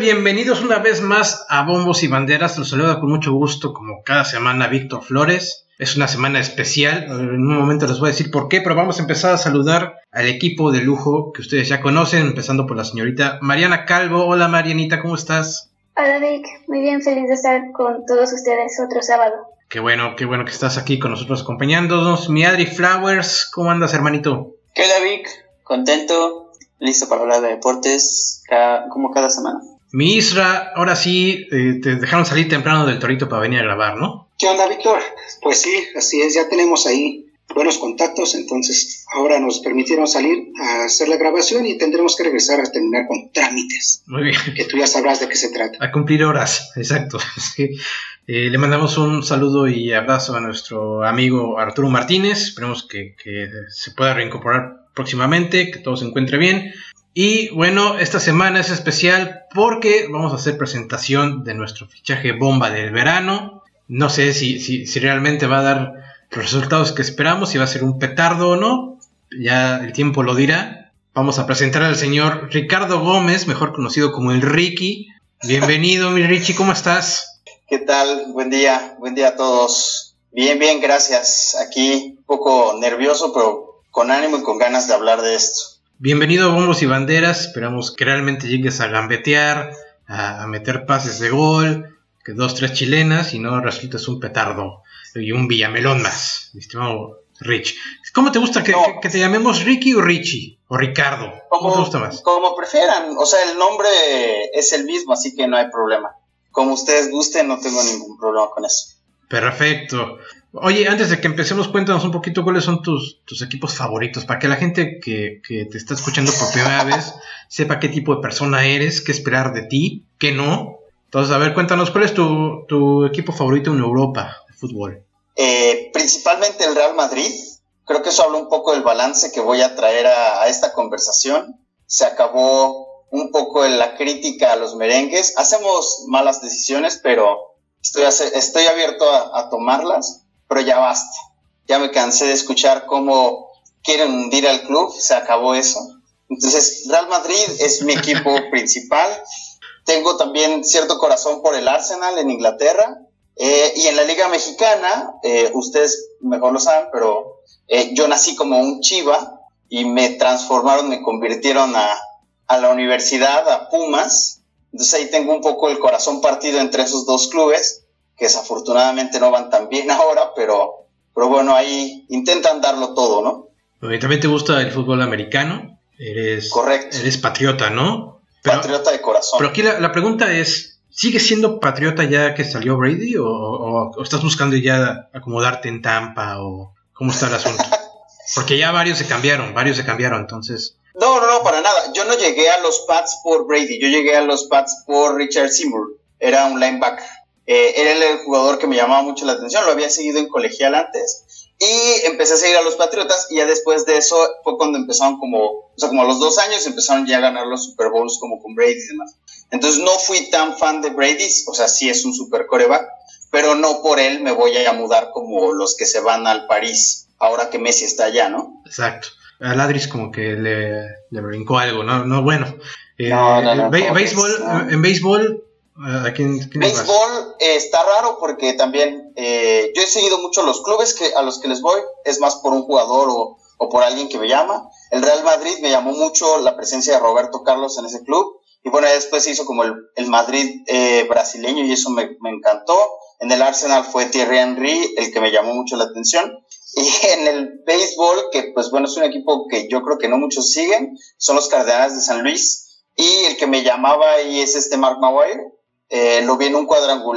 Bienvenidos una vez más a Bombos y Banderas. Los saluda con mucho gusto, como cada semana, Víctor Flores. Es una semana especial. En un momento les voy a decir por qué, pero vamos a empezar a saludar al equipo de lujo que ustedes ya conocen, empezando por la señorita Mariana Calvo. Hola Marianita, ¿cómo estás? Hola Vic, muy bien, feliz de estar con todos ustedes otro sábado. Qué bueno, qué bueno que estás aquí con nosotros acompañándonos. Mi Adri Flowers, ¿cómo andas, hermanito? ¿Qué onda, Vic? Contento, listo para hablar de deportes como cada semana. Mi Isra, ahora sí, eh, te dejaron salir temprano del torito para venir a grabar, ¿no? ¿Qué onda, Víctor? Pues sí, así es, ya tenemos ahí buenos contactos, entonces ahora nos permitieron salir a hacer la grabación y tendremos que regresar a terminar con trámites. Muy bien. Que tú ya sabrás de qué se trata. A cumplir horas, exacto. Eh, le mandamos un saludo y abrazo a nuestro amigo Arturo Martínez. Esperemos que, que se pueda reincorporar próximamente, que todo se encuentre bien. Y bueno, esta semana es especial porque vamos a hacer presentación de nuestro fichaje bomba del verano. No sé si, si, realmente va a dar los resultados que esperamos, si va a ser un petardo o no. Ya el tiempo lo dirá. Vamos a presentar al señor Ricardo Gómez, mejor conocido como el Ricky. Bienvenido, mi Richie, ¿cómo estás? ¿Qué tal? Buen día, buen día a todos. Bien, bien, gracias. Aquí un poco nervioso, pero con ánimo y con ganas de hablar de esto. Bienvenido a Bombos y Banderas. Esperamos que realmente llegues a gambetear, a, meter pases de gol, que dos, tres chilenas y no resultes un petardo y un villamelón más, mi estimado Rich. ¿Cómo te gusta que, te llamemos Ricky o Richie? ¿O Ricardo? ¿Cómo te gusta más? Como prefieran. O sea, el nombre es el mismo, así que no hay problema. Como ustedes gusten, no tengo ningún problema con eso. Perfecto. Oye, antes de que empecemos, cuéntanos un poquito cuáles son tus, tus equipos favoritos, para que la gente que, te está escuchando por primera vez sepa qué tipo de persona eres, qué esperar de ti, qué no. Entonces, a ver, cuéntanos, ¿cuál es tu, equipo favorito en Europa de fútbol? Eh, principalmente el Real Madrid. Creo que eso habla un poco del balance que voy a traer a, esta conversación. Se acabó un poco la crítica a los merengues. Hacemos malas decisiones, pero estoy, estoy abierto a tomarlas pero ya basta. Ya me cansé de escuchar cómo quieren hundir al club, se acabó eso. Entonces, Real Madrid es mi equipo principal. Tengo también cierto corazón por el Arsenal en Inglaterra. Eh, y en la Liga Mexicana, eh, ustedes mejor lo saben, pero eh, yo nací como un chiva y me transformaron, me convirtieron a, a la universidad, a Pumas. Entonces ahí tengo un poco el corazón partido entre esos dos clubes que desafortunadamente no van tan bien ahora, pero, pero bueno, ahí intentan darlo todo, ¿no? También te gusta el fútbol americano, eres, Correcto. eres patriota, ¿no? patriota de corazón. Pero aquí la, pregunta es, ¿sigues siendo patriota ya que salió Brady o, estás buscando ya acomodarte en Tampa o cómo está el asunto? Porque ya varios se cambiaron, varios se cambiaron, entonces... No, no, no, para nada. Yo no llegué a los Pats por Brady, yo llegué a los Pats por Richard Seymour. Era un linebacker. Eh, era el jugador que me llamaba mucho la atención, lo había seguido en colegial antes y empecé a seguir a los Patriotas y ya después de eso fue cuando empezaron como, o sea, como a los dos años empezaron ya a ganar los Super Bowls como con Brady y demás. Entonces no fui tan fan de Brady, o sea, sí es un super coreback, pero no por él me voy a mudar como los que se van al París ahora que Messi está allá, ¿no? Exacto. A Ladris como que le, le brincó algo, ¿no? No, bueno. Eh, no, no, no, béisbol, En béisbol ¿A Béisbol eh, está raro porque también eh, yo he seguido mucho los clubes que, a los que les voy, es más por un jugador o, por alguien que me llama. El Real Madrid me llamó mucho la presencia de Roberto Carlos en ese club y bueno, después se hizo como el, Madrid eh, brasileño y eso me, encantó. En el Arsenal fue Thierry Henry el que me llamó mucho la atención. Y en el béisbol, que pues bueno, es un equipo que yo creo que no muchos siguen, son los Cardenales de San Luis. Y el que me llamaba ahí es este Mark Maguire eh, lo vi en un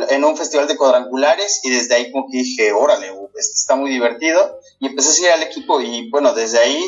en un festival de cuadrangulares y desde ahí como que dije, órale, este está muy divertido y empecé a seguir al equipo y bueno, desde ahí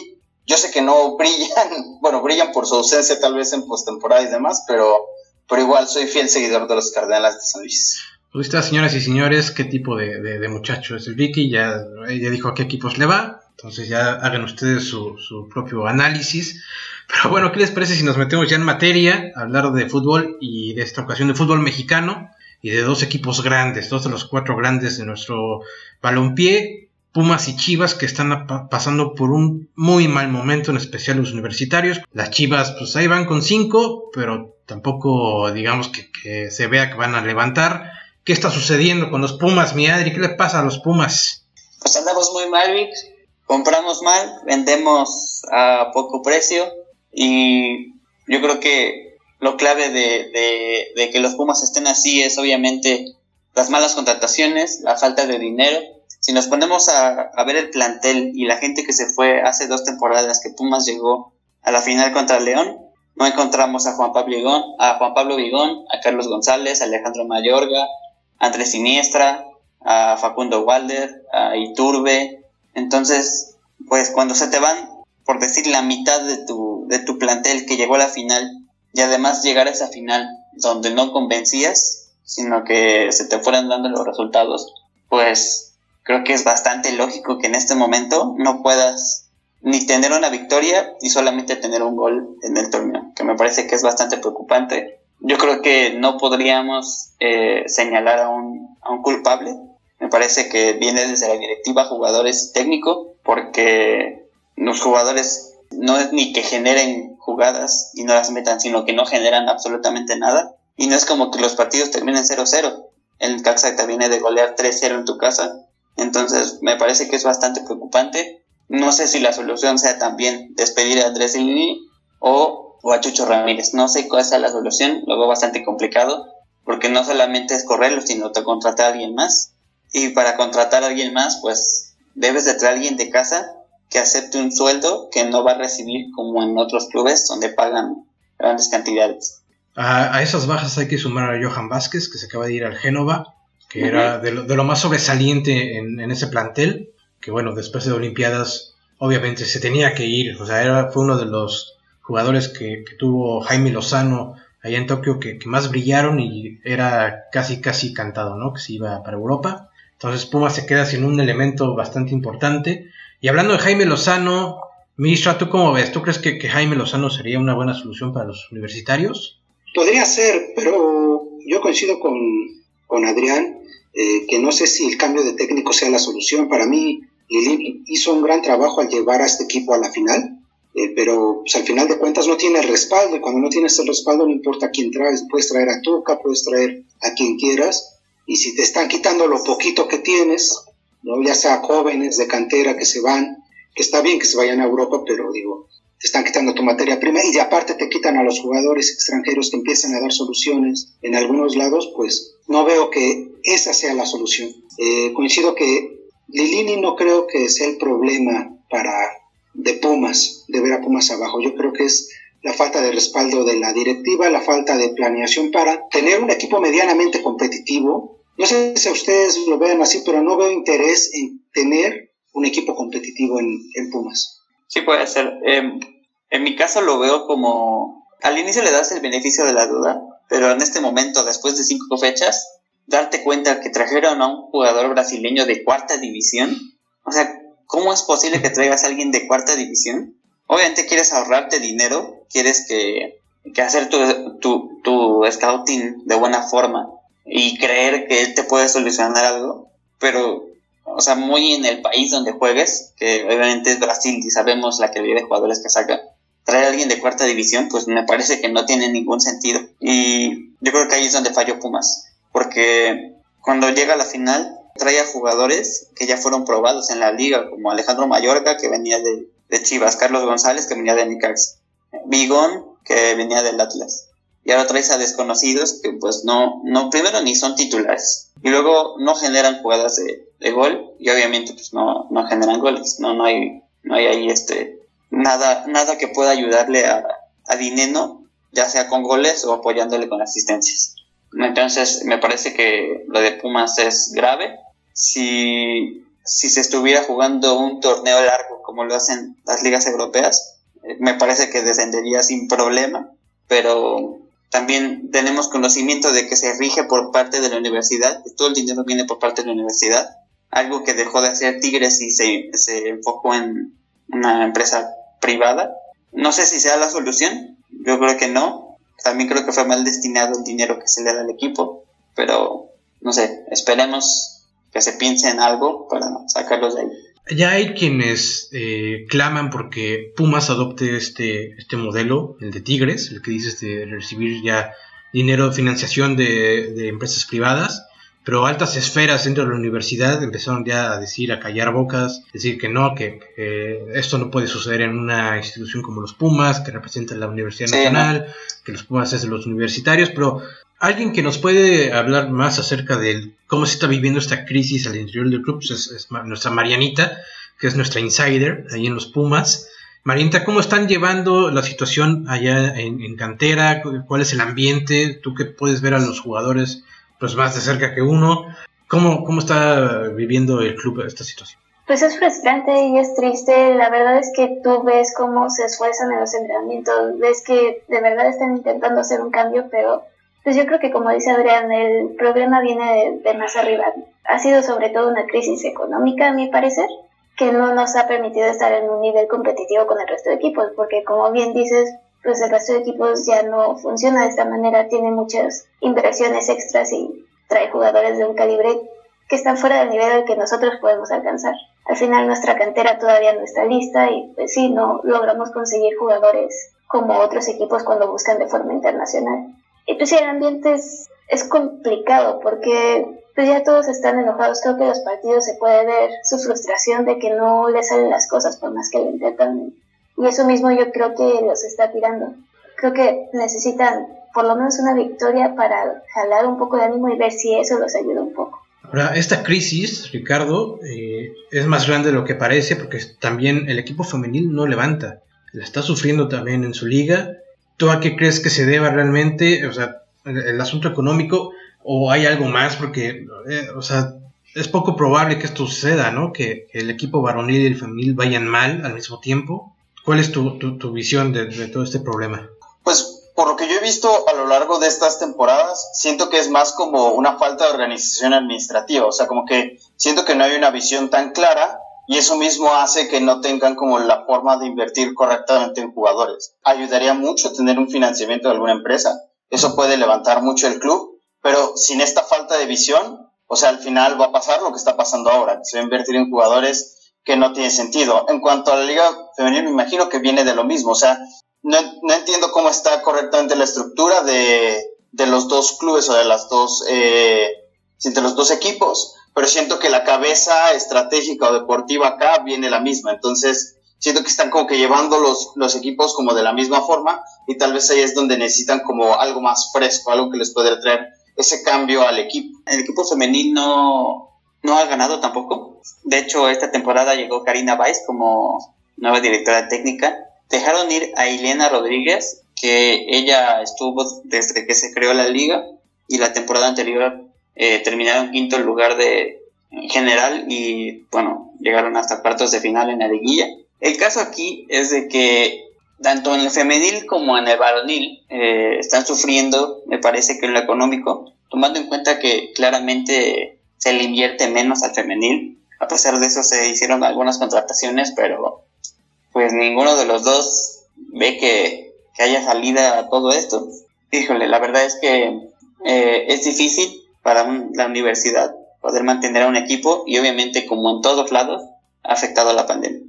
yo sé que no brillan, bueno, brillan por su ausencia tal vez en postemporada y demás, pero, pero igual soy fiel seguidor de los Cardenales de San Luis. Pues señoras y señores, qué tipo de, de, muchacho es el Vicky, ya, ya dijo a qué equipos le va, entonces ya hagan ustedes su, su propio análisis. Pero bueno, ¿qué les parece si nos metemos ya en materia hablar de fútbol y de esta ocasión de fútbol mexicano y de dos equipos grandes, dos de los cuatro grandes de nuestro balompié, Pumas y Chivas que están pasando por un muy mal momento, en especial los universitarios. Las Chivas pues ahí van con cinco, pero tampoco digamos que, se vea que van a levantar. ¿Qué está sucediendo con los Pumas, mi Adri? ¿Qué le pasa a los Pumas? Pues andamos muy mal, Vic. Compramos mal, vendemos a poco precio y yo creo que lo clave de, que los Pumas estén así es obviamente las malas contrataciones, la falta de dinero si nos ponemos a, ver el plantel y la gente que se fue hace dos temporadas que Pumas llegó a la final contra León, no encontramos a Juan Pablo Vigón, a Juan Pablo Vigón, a Carlos González, a Alejandro Mayorga, a Andrés Siniestra, a Facundo Walder, a Iturbe. Entonces, pues cuando se te van, por decir la mitad de tu, de tu plantel que llegó a la final, y además llegar a esa final donde no convencías, sino que se te fueran dando los resultados, pues creo que es bastante lógico que en este momento no puedas ni tener una victoria y solamente tener un gol en el torneo, que me parece que es bastante preocupante. Yo creo que no podríamos eh, señalar a un, a un culpable. Me parece que viene desde la directiva, jugadores técnico, porque los jugadores no es ni que generen jugadas y no las metan, sino que no generan absolutamente nada. Y no es como que los partidos terminen 0-0. El Caxa te viene de golear 3-0 en tu casa entonces, me parece que es bastante preocupante. No sé si la solución sea también despedir a Andrés Lini o, a Chucho Ramírez. No sé cuál sea la solución, lo veo bastante complicado, porque no solamente es correrlo, sino te contratar a alguien más. Y para contratar a alguien más, pues debes de traer a alguien de casa que acepte un sueldo que no va a recibir como en otros clubes donde pagan grandes cantidades. A, a esas bajas hay que sumar a Johan Vázquez, que se acaba de ir al Génova, que era de lo, más sobresaliente en, ese plantel, que bueno, después de Olimpiadas obviamente se tenía que ir, o sea, era, fue uno de los jugadores que, tuvo Jaime Lozano allá en Tokio que, más brillaron y era casi casi cantado, ¿no? Que se iba para Europa. Entonces Puma se queda sin un elemento bastante importante. Y hablando de Jaime Lozano, Misha, ¿tú cómo ves? ¿Tú crees que, Jaime Lozano sería una buena solución para los universitarios? Podría ser, pero yo coincido con, con Adrián eh, que no sé si el cambio de técnico sea la solución. Para mí, Lili hizo un gran trabajo al llevar a este equipo a la final, eh, pero pues, al final de cuentas no tiene el respaldo, y cuando no tienes el respaldo no importa quién traes, puedes traer a Tuca, puedes traer a quien quieras, y si te están quitando lo poquito que tienes, ¿no? ya sea jóvenes de cantera que se van, que está bien que se vayan a Europa, pero digo, te están quitando tu materia prima y aparte te quitan a los jugadores extranjeros que empiezan a dar soluciones en algunos lados, pues no veo que esa sea la solución. Eh, coincido que Lilini no creo que sea el problema para de Pumas, de ver a Pumas abajo. Yo creo que es la falta de respaldo de la directiva, la falta de planeación para tener un equipo medianamente competitivo. No sé si ustedes lo vean así, pero no veo interés en tener un equipo competitivo en, en Pumas. Sí, puede ser. Em, en mi caso lo veo como... Al inicio le das el beneficio de la duda, pero en este momento, después de cinco fechas, darte cuenta que trajeron a un jugador brasileño de cuarta división. O sea, ¿cómo es posible que traigas a alguien de cuarta división? Obviamente quieres ahorrarte dinero, quieres que, que hacer tu, tu, tu scouting de buena forma y creer que él te puede solucionar algo, pero o sea, muy en el país donde juegues, que obviamente es Brasil y sabemos la calidad de jugadores que saca, traer a alguien de cuarta división, pues me parece que no tiene ningún sentido. Y yo creo que ahí es donde falló Pumas, porque cuando llega a la final, trae a jugadores que ya fueron probados en la liga, como Alejandro Mayorga, que venía de, de Chivas, Carlos González, que venía de Nicax, Bigón, que venía del Atlas. Y ahora traes a desconocidos que pues no, no, primero ni son titulares. Y luego no generan jugadas de, de gol y obviamente pues no, no generan goles, no, no hay, no hay ahí este, nada, nada que pueda ayudarle a, a Dineno, ya sea con goles o apoyándole con asistencias. Entonces me parece que lo de Pumas es grave. Si, si se estuviera jugando un torneo largo como lo hacen las ligas europeas, eh, me parece que descendería sin problema, pero también tenemos conocimiento de que se rige por parte de la universidad, todo el dinero viene por parte de la universidad algo que dejó de hacer Tigres y se, se enfocó en una empresa privada. No sé si sea la solución, yo creo que no. También creo que fue mal destinado el dinero que se le da al equipo, pero no sé, esperemos que se piense en algo para sacarlos de ahí. Ya hay quienes eh, claman porque Pumas adopte este, este modelo, el de Tigres, el que dices de recibir ya dinero de financiación de, de empresas privadas pero altas esferas dentro de la universidad empezaron ya a decir, a callar bocas, decir que no, que, esto no puede suceder en una institución como los Pumas, que representa la Universidad Nacional, que los Pumas es de los universitarios, pero alguien que nos puede hablar más acerca de cómo se está viviendo esta crisis al interior del club pues es, nuestra Marianita, que es nuestra insider ahí en los Pumas. Marianita, ¿cómo están llevando la situación allá en, en cantera? ¿Cuál es el ambiente? ¿Tú qué puedes ver a los jugadores? pues más de cerca que uno. ¿Cómo, cómo está viviendo el club esta situación? Pues es frustrante y es triste. La verdad es que tú ves cómo se esfuerzan en los entrenamientos, ves que de verdad están intentando hacer un cambio, pero pues yo creo que como dice Adrián, el problema viene de, más arriba. Ha sido sobre todo una crisis económica, a mi parecer, que no nos ha permitido estar en un nivel competitivo con el resto de equipos, porque como bien dices, pues el resto de equipos ya no funciona de esta manera, tiene muchas inversiones extras y trae jugadores de un calibre que están fuera del nivel al que nosotros podemos alcanzar. Al final nuestra cantera todavía no está lista y pues sí, no logramos conseguir jugadores como otros equipos cuando buscan de forma internacional. Y pues sí, el ambiente es, complicado porque pues ya todos están enojados. Creo que los partidos se puede ver su frustración de que no les salen las cosas por más que lo intentan y eso mismo yo creo que los está tirando. Creo que necesitan por lo menos una victoria para jalar un poco de ánimo y ver si eso los ayuda un poco. Ahora, esta crisis, Ricardo, eh, es más grande de lo que parece porque también el equipo femenil no levanta. La está sufriendo también en su liga. ¿Tú a qué crees que se deba realmente? O sea, el, asunto económico o hay algo más porque, eh, o sea, es poco probable que esto suceda, ¿no? Que, el equipo varonil y el femenil vayan mal al mismo tiempo. ¿Cuál es tu, tu, visión de, todo este problema? Pues por lo que yo he visto a lo largo de estas temporadas, siento que es más como una falta de organización administrativa, o sea, como que siento que no hay una visión tan clara y eso mismo hace que no tengan como la forma de invertir correctamente en jugadores. Ayudaría mucho tener un financiamiento de alguna empresa, eso puede levantar mucho el club, pero sin esta falta de visión, o sea, al final va a pasar lo que está pasando ahora, se va a invertir en jugadores que no tiene sentido. En cuanto a la liga femenil, me imagino que viene de lo mismo. O sea, no, no entiendo cómo está correctamente la estructura de, de los dos clubes o de las dos, eh, de los dos equipos, pero siento que la cabeza estratégica o deportiva acá viene la misma. Entonces, siento que están como que llevando los, los equipos como de la misma forma y tal vez ahí es donde necesitan como algo más fresco, algo que les pueda traer ese cambio al equipo. El equipo femenil no, no ha ganado tampoco. De hecho, esta temporada llegó Karina Weiss como nueva directora técnica. Dejaron ir a Ileana Rodríguez, que ella estuvo desde que se creó la liga y la temporada anterior eh, terminaron quinto lugar de general y bueno, llegaron hasta cuartos de final en la liguilla. El caso aquí es de que tanto en el femenil como en el varonil eh, están sufriendo, me parece que en lo económico, tomando en cuenta que claramente se le invierte menos al femenil. A pesar de eso se hicieron algunas contrataciones, pero pues ninguno de los dos ve que, haya salida a todo esto. Híjole, la verdad es que eh, es difícil para la universidad poder mantener a un equipo y obviamente como en todos lados ha afectado a la pandemia.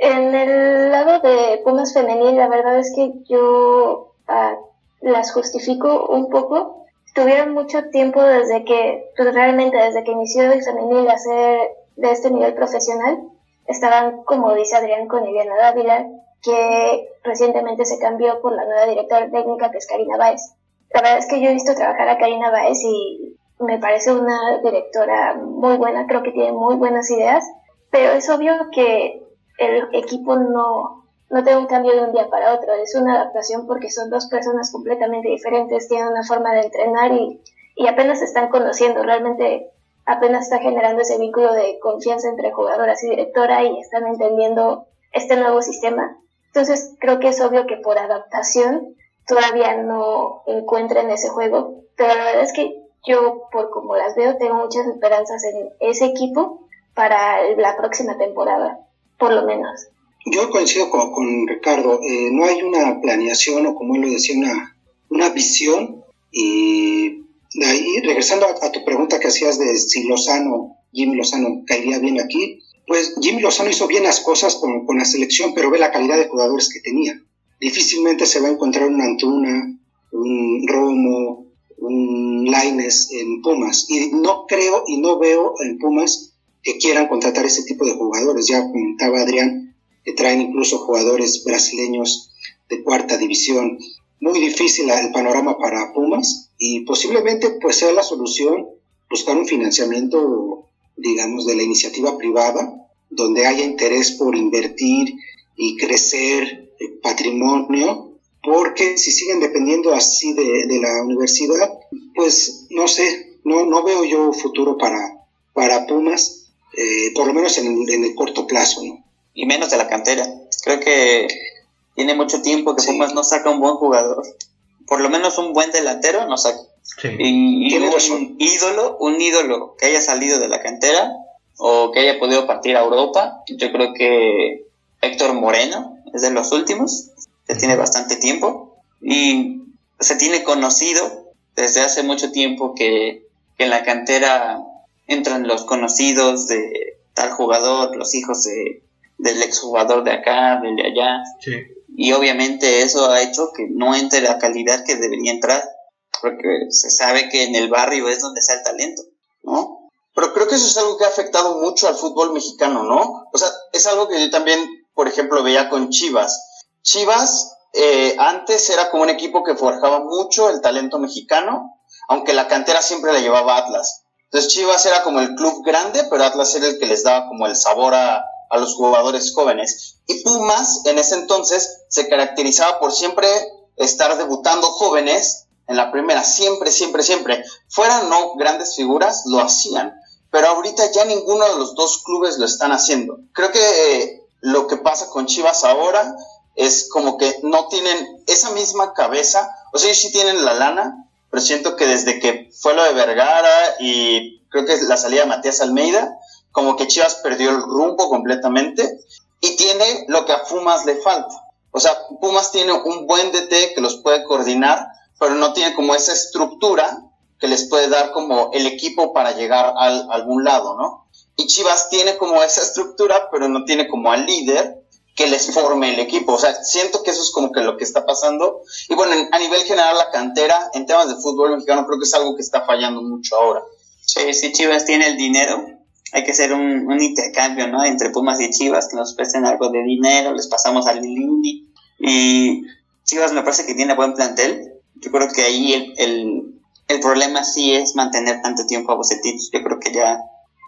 En el lado de Pumas femenil, la verdad es que yo ah, las justifico un poco tuvieron mucho tiempo desde que, pues realmente desde que inició el femenil a ser de este nivel profesional, estaban, como dice Adrián, con Iliana Dávila, que recientemente se cambió por la nueva directora técnica que es Karina Baez. La verdad es que yo he visto trabajar a Karina Baez y me parece una directora muy buena, creo que tiene muy buenas ideas, pero es obvio que el equipo no, no tengo un cambio de un día para otro, es una adaptación porque son dos personas completamente diferentes, tienen una forma de entrenar y, y apenas se están conociendo, realmente apenas está generando ese vínculo de confianza entre jugadoras y directora y están entendiendo este nuevo sistema. Entonces creo que es obvio que por adaptación todavía no encuentren ese juego, pero la verdad es que yo, por como las veo, tengo muchas esperanzas en ese equipo para la próxima temporada, por lo menos. Yo coincido con, Ricardo, eh, no hay una planeación o como él lo decía, una, una visión. Y de ahí, regresando a, tu pregunta que hacías de si Lozano, Jimmy Lozano, caería bien aquí, pues Jimmy Lozano hizo bien las cosas con, con, la selección, pero ve la calidad de jugadores que tenía. Difícilmente se va a encontrar un Antuna, un Romo, un Laines en Pumas. Y no creo y no veo en Pumas que quieran contratar ese tipo de jugadores. Ya comentaba Adrián que traen incluso jugadores brasileños de cuarta división. Muy difícil el panorama para Pumas y posiblemente pues sea la solución buscar un financiamiento, digamos, de la iniciativa privada, donde haya interés por invertir y crecer el patrimonio, porque si siguen dependiendo así de, la universidad, pues no sé, no, no veo yo futuro para, para Pumas, eh, por lo menos en, en el corto plazo, ¿no? Y menos de la cantera. Creo que tiene mucho tiempo que Pumas no saca un buen jugador. Por lo menos un buen delantero no saca. Y, un ídolo, un ídolo que haya salido de la cantera o que haya podido partir a Europa, yo creo que Héctor Moreno es de los últimos, tiene bastante tiempo y se tiene conocido desde hace mucho tiempo que, que en la cantera entran los conocidos de tal jugador, los hijos de, del exjugador de acá, del de allá. Y obviamente eso ha hecho que no entre la calidad que debería entrar, porque se sabe que en el barrio es donde está el talento, ¿no? Pero creo que eso es algo que ha afectado mucho al fútbol mexicano, ¿no? O sea, es algo que yo también, por ejemplo, veía con Chivas. Chivas eh, antes era como un equipo que forjaba mucho el talento mexicano, aunque la cantera siempre la llevaba Atlas. Entonces Chivas era como el club grande, pero Atlas era el que les daba como el sabor a, a los jugadores jóvenes. Y Pumas en ese entonces se caracterizaba por siempre estar debutando jóvenes en la primera, siempre, siempre, siempre. Fueran no grandes figuras, lo hacían. Pero ahorita ya ninguno de los dos clubes lo están haciendo. Creo que eh, lo que pasa con Chivas ahora es como que no tienen esa misma cabeza. O sea, ellos sí tienen la lana, pero siento que desde que fue lo de Vergara y creo que la salida de Matías Almeida, como que Chivas perdió el rumbo completamente y tiene lo que a Pumas le falta. O sea, Pumas tiene un buen DT que los puede coordinar, pero no tiene como esa estructura que les puede dar como el equipo para llegar a algún lado, ¿no? Y Chivas tiene como esa estructura, pero no tiene como al líder que les forme el equipo. O sea, siento que eso es como que lo que está pasando. Y bueno, a nivel general, la cantera en temas de fútbol mexicano creo que es algo que está fallando mucho ahora. Sí, sí, Chivas tiene el dinero, hay que hacer un, intercambio, ¿no? Entre Pumas y Chivas, que nos presten algo de dinero, les pasamos al Lili. Y Chivas me parece que tiene buen plantel. Yo creo que ahí el, el, problema sí es mantener tanto tiempo a Bocetich. Yo creo que ya,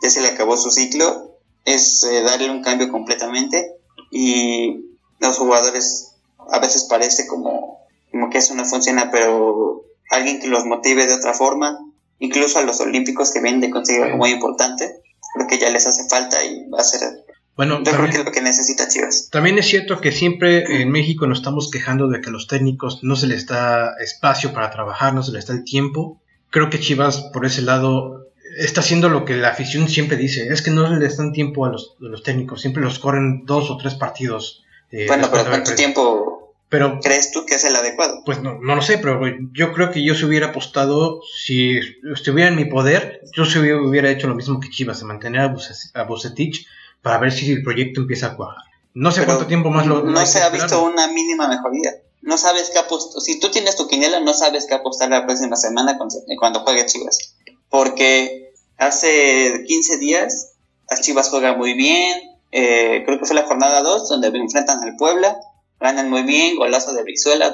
ya se le acabó su ciclo. Es eh, darle un cambio completamente. Y los jugadores a veces parece como, como que eso no funciona, pero alguien que los motive de otra forma, incluso a los olímpicos que vienen de conseguir algo muy importante, creo que ya les hace falta y va a ser bueno, yo creo que es lo que necesita Chivas. También es cierto que siempre en México nos estamos quejando de que a los técnicos no se les da espacio para trabajar, no se les da el tiempo. Creo que Chivas por ese lado está haciendo lo que la afición siempre dice, es que no les dan tiempo a los, técnicos, siempre los corren dos o tres partidos. Eh, bueno, pero ¿cuánto tiempo pero, ¿Crees tú que es el adecuado? Pues no, no lo sé, pero yo creo que yo se hubiera apostado, si estuviera en mi poder, yo se hubiera hecho lo mismo que Chivas, de mantener a, Bucetich para ver si el proyecto empieza a cuajar. No sé cuánto tiempo más lo... No se ha visto una mínima mejoría. No sabes qué apostar. Si tú tienes tu quinela, no sabes qué apostar la próxima semana cuando juegue Chivas. Porque hace 15 días las Chivas juegan muy bien. Eh, creo que fue la jornada 2 donde enfrentan al Puebla ganan muy bien, golazo de Brizuela,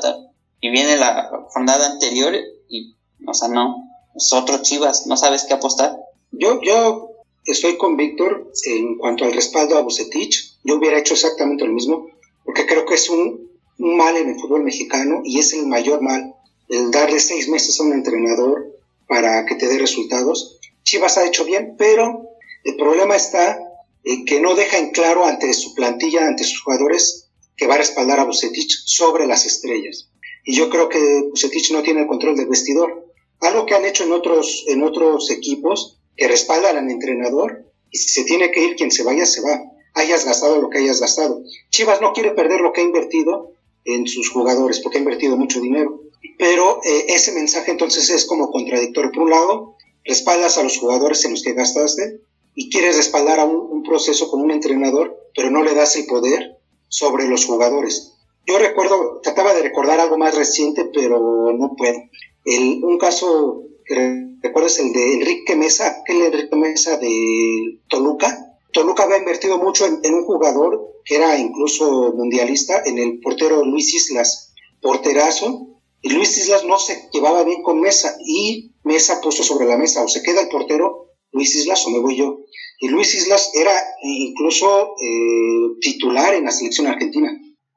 y viene la jornada anterior y, o sea, no, es otro Chivas, no sabes qué apostar. Yo, yo estoy con Víctor en cuanto al respaldo a Bucetich, yo hubiera hecho exactamente lo mismo, porque creo que es un, mal en el fútbol mexicano y es el mayor mal, el darle seis meses a un entrenador para que te dé resultados. Chivas ha hecho bien, pero el problema está en que no deja en claro ante su plantilla, ante sus jugadores, que va a respaldar a Bucetich sobre las estrellas. Y yo creo que Bucetich no tiene el control del vestidor. Algo que han hecho en otros, en otros equipos, que respaldan al entrenador, y si se tiene que ir, quien se vaya, se va. Hayas gastado lo que hayas gastado. Chivas no quiere perder lo que ha invertido en sus jugadores, porque ha invertido mucho dinero. Pero eh, ese mensaje entonces es como contradictorio. Por un lado, respaldas a los jugadores en los que gastaste, y quieres respaldar a un, un, con un entrenador, pero no le das el poder sobre los jugadores. Yo recuerdo, trataba de recordar algo más reciente, pero no puedo. El, un caso que recuerdo es el de Enrique Mesa, aquel Enrique Mesa de Toluca. Toluca había invertido mucho en, un jugador que era incluso mundialista, en el portero Luis Islas, porterazo, Luis Islas no se llevaba bien con Mesa y Mesa puso sobre la mesa o se queda el portero Luis Islas o me voy yo. Y Luis Islas era incluso eh, titular en la selección argentina.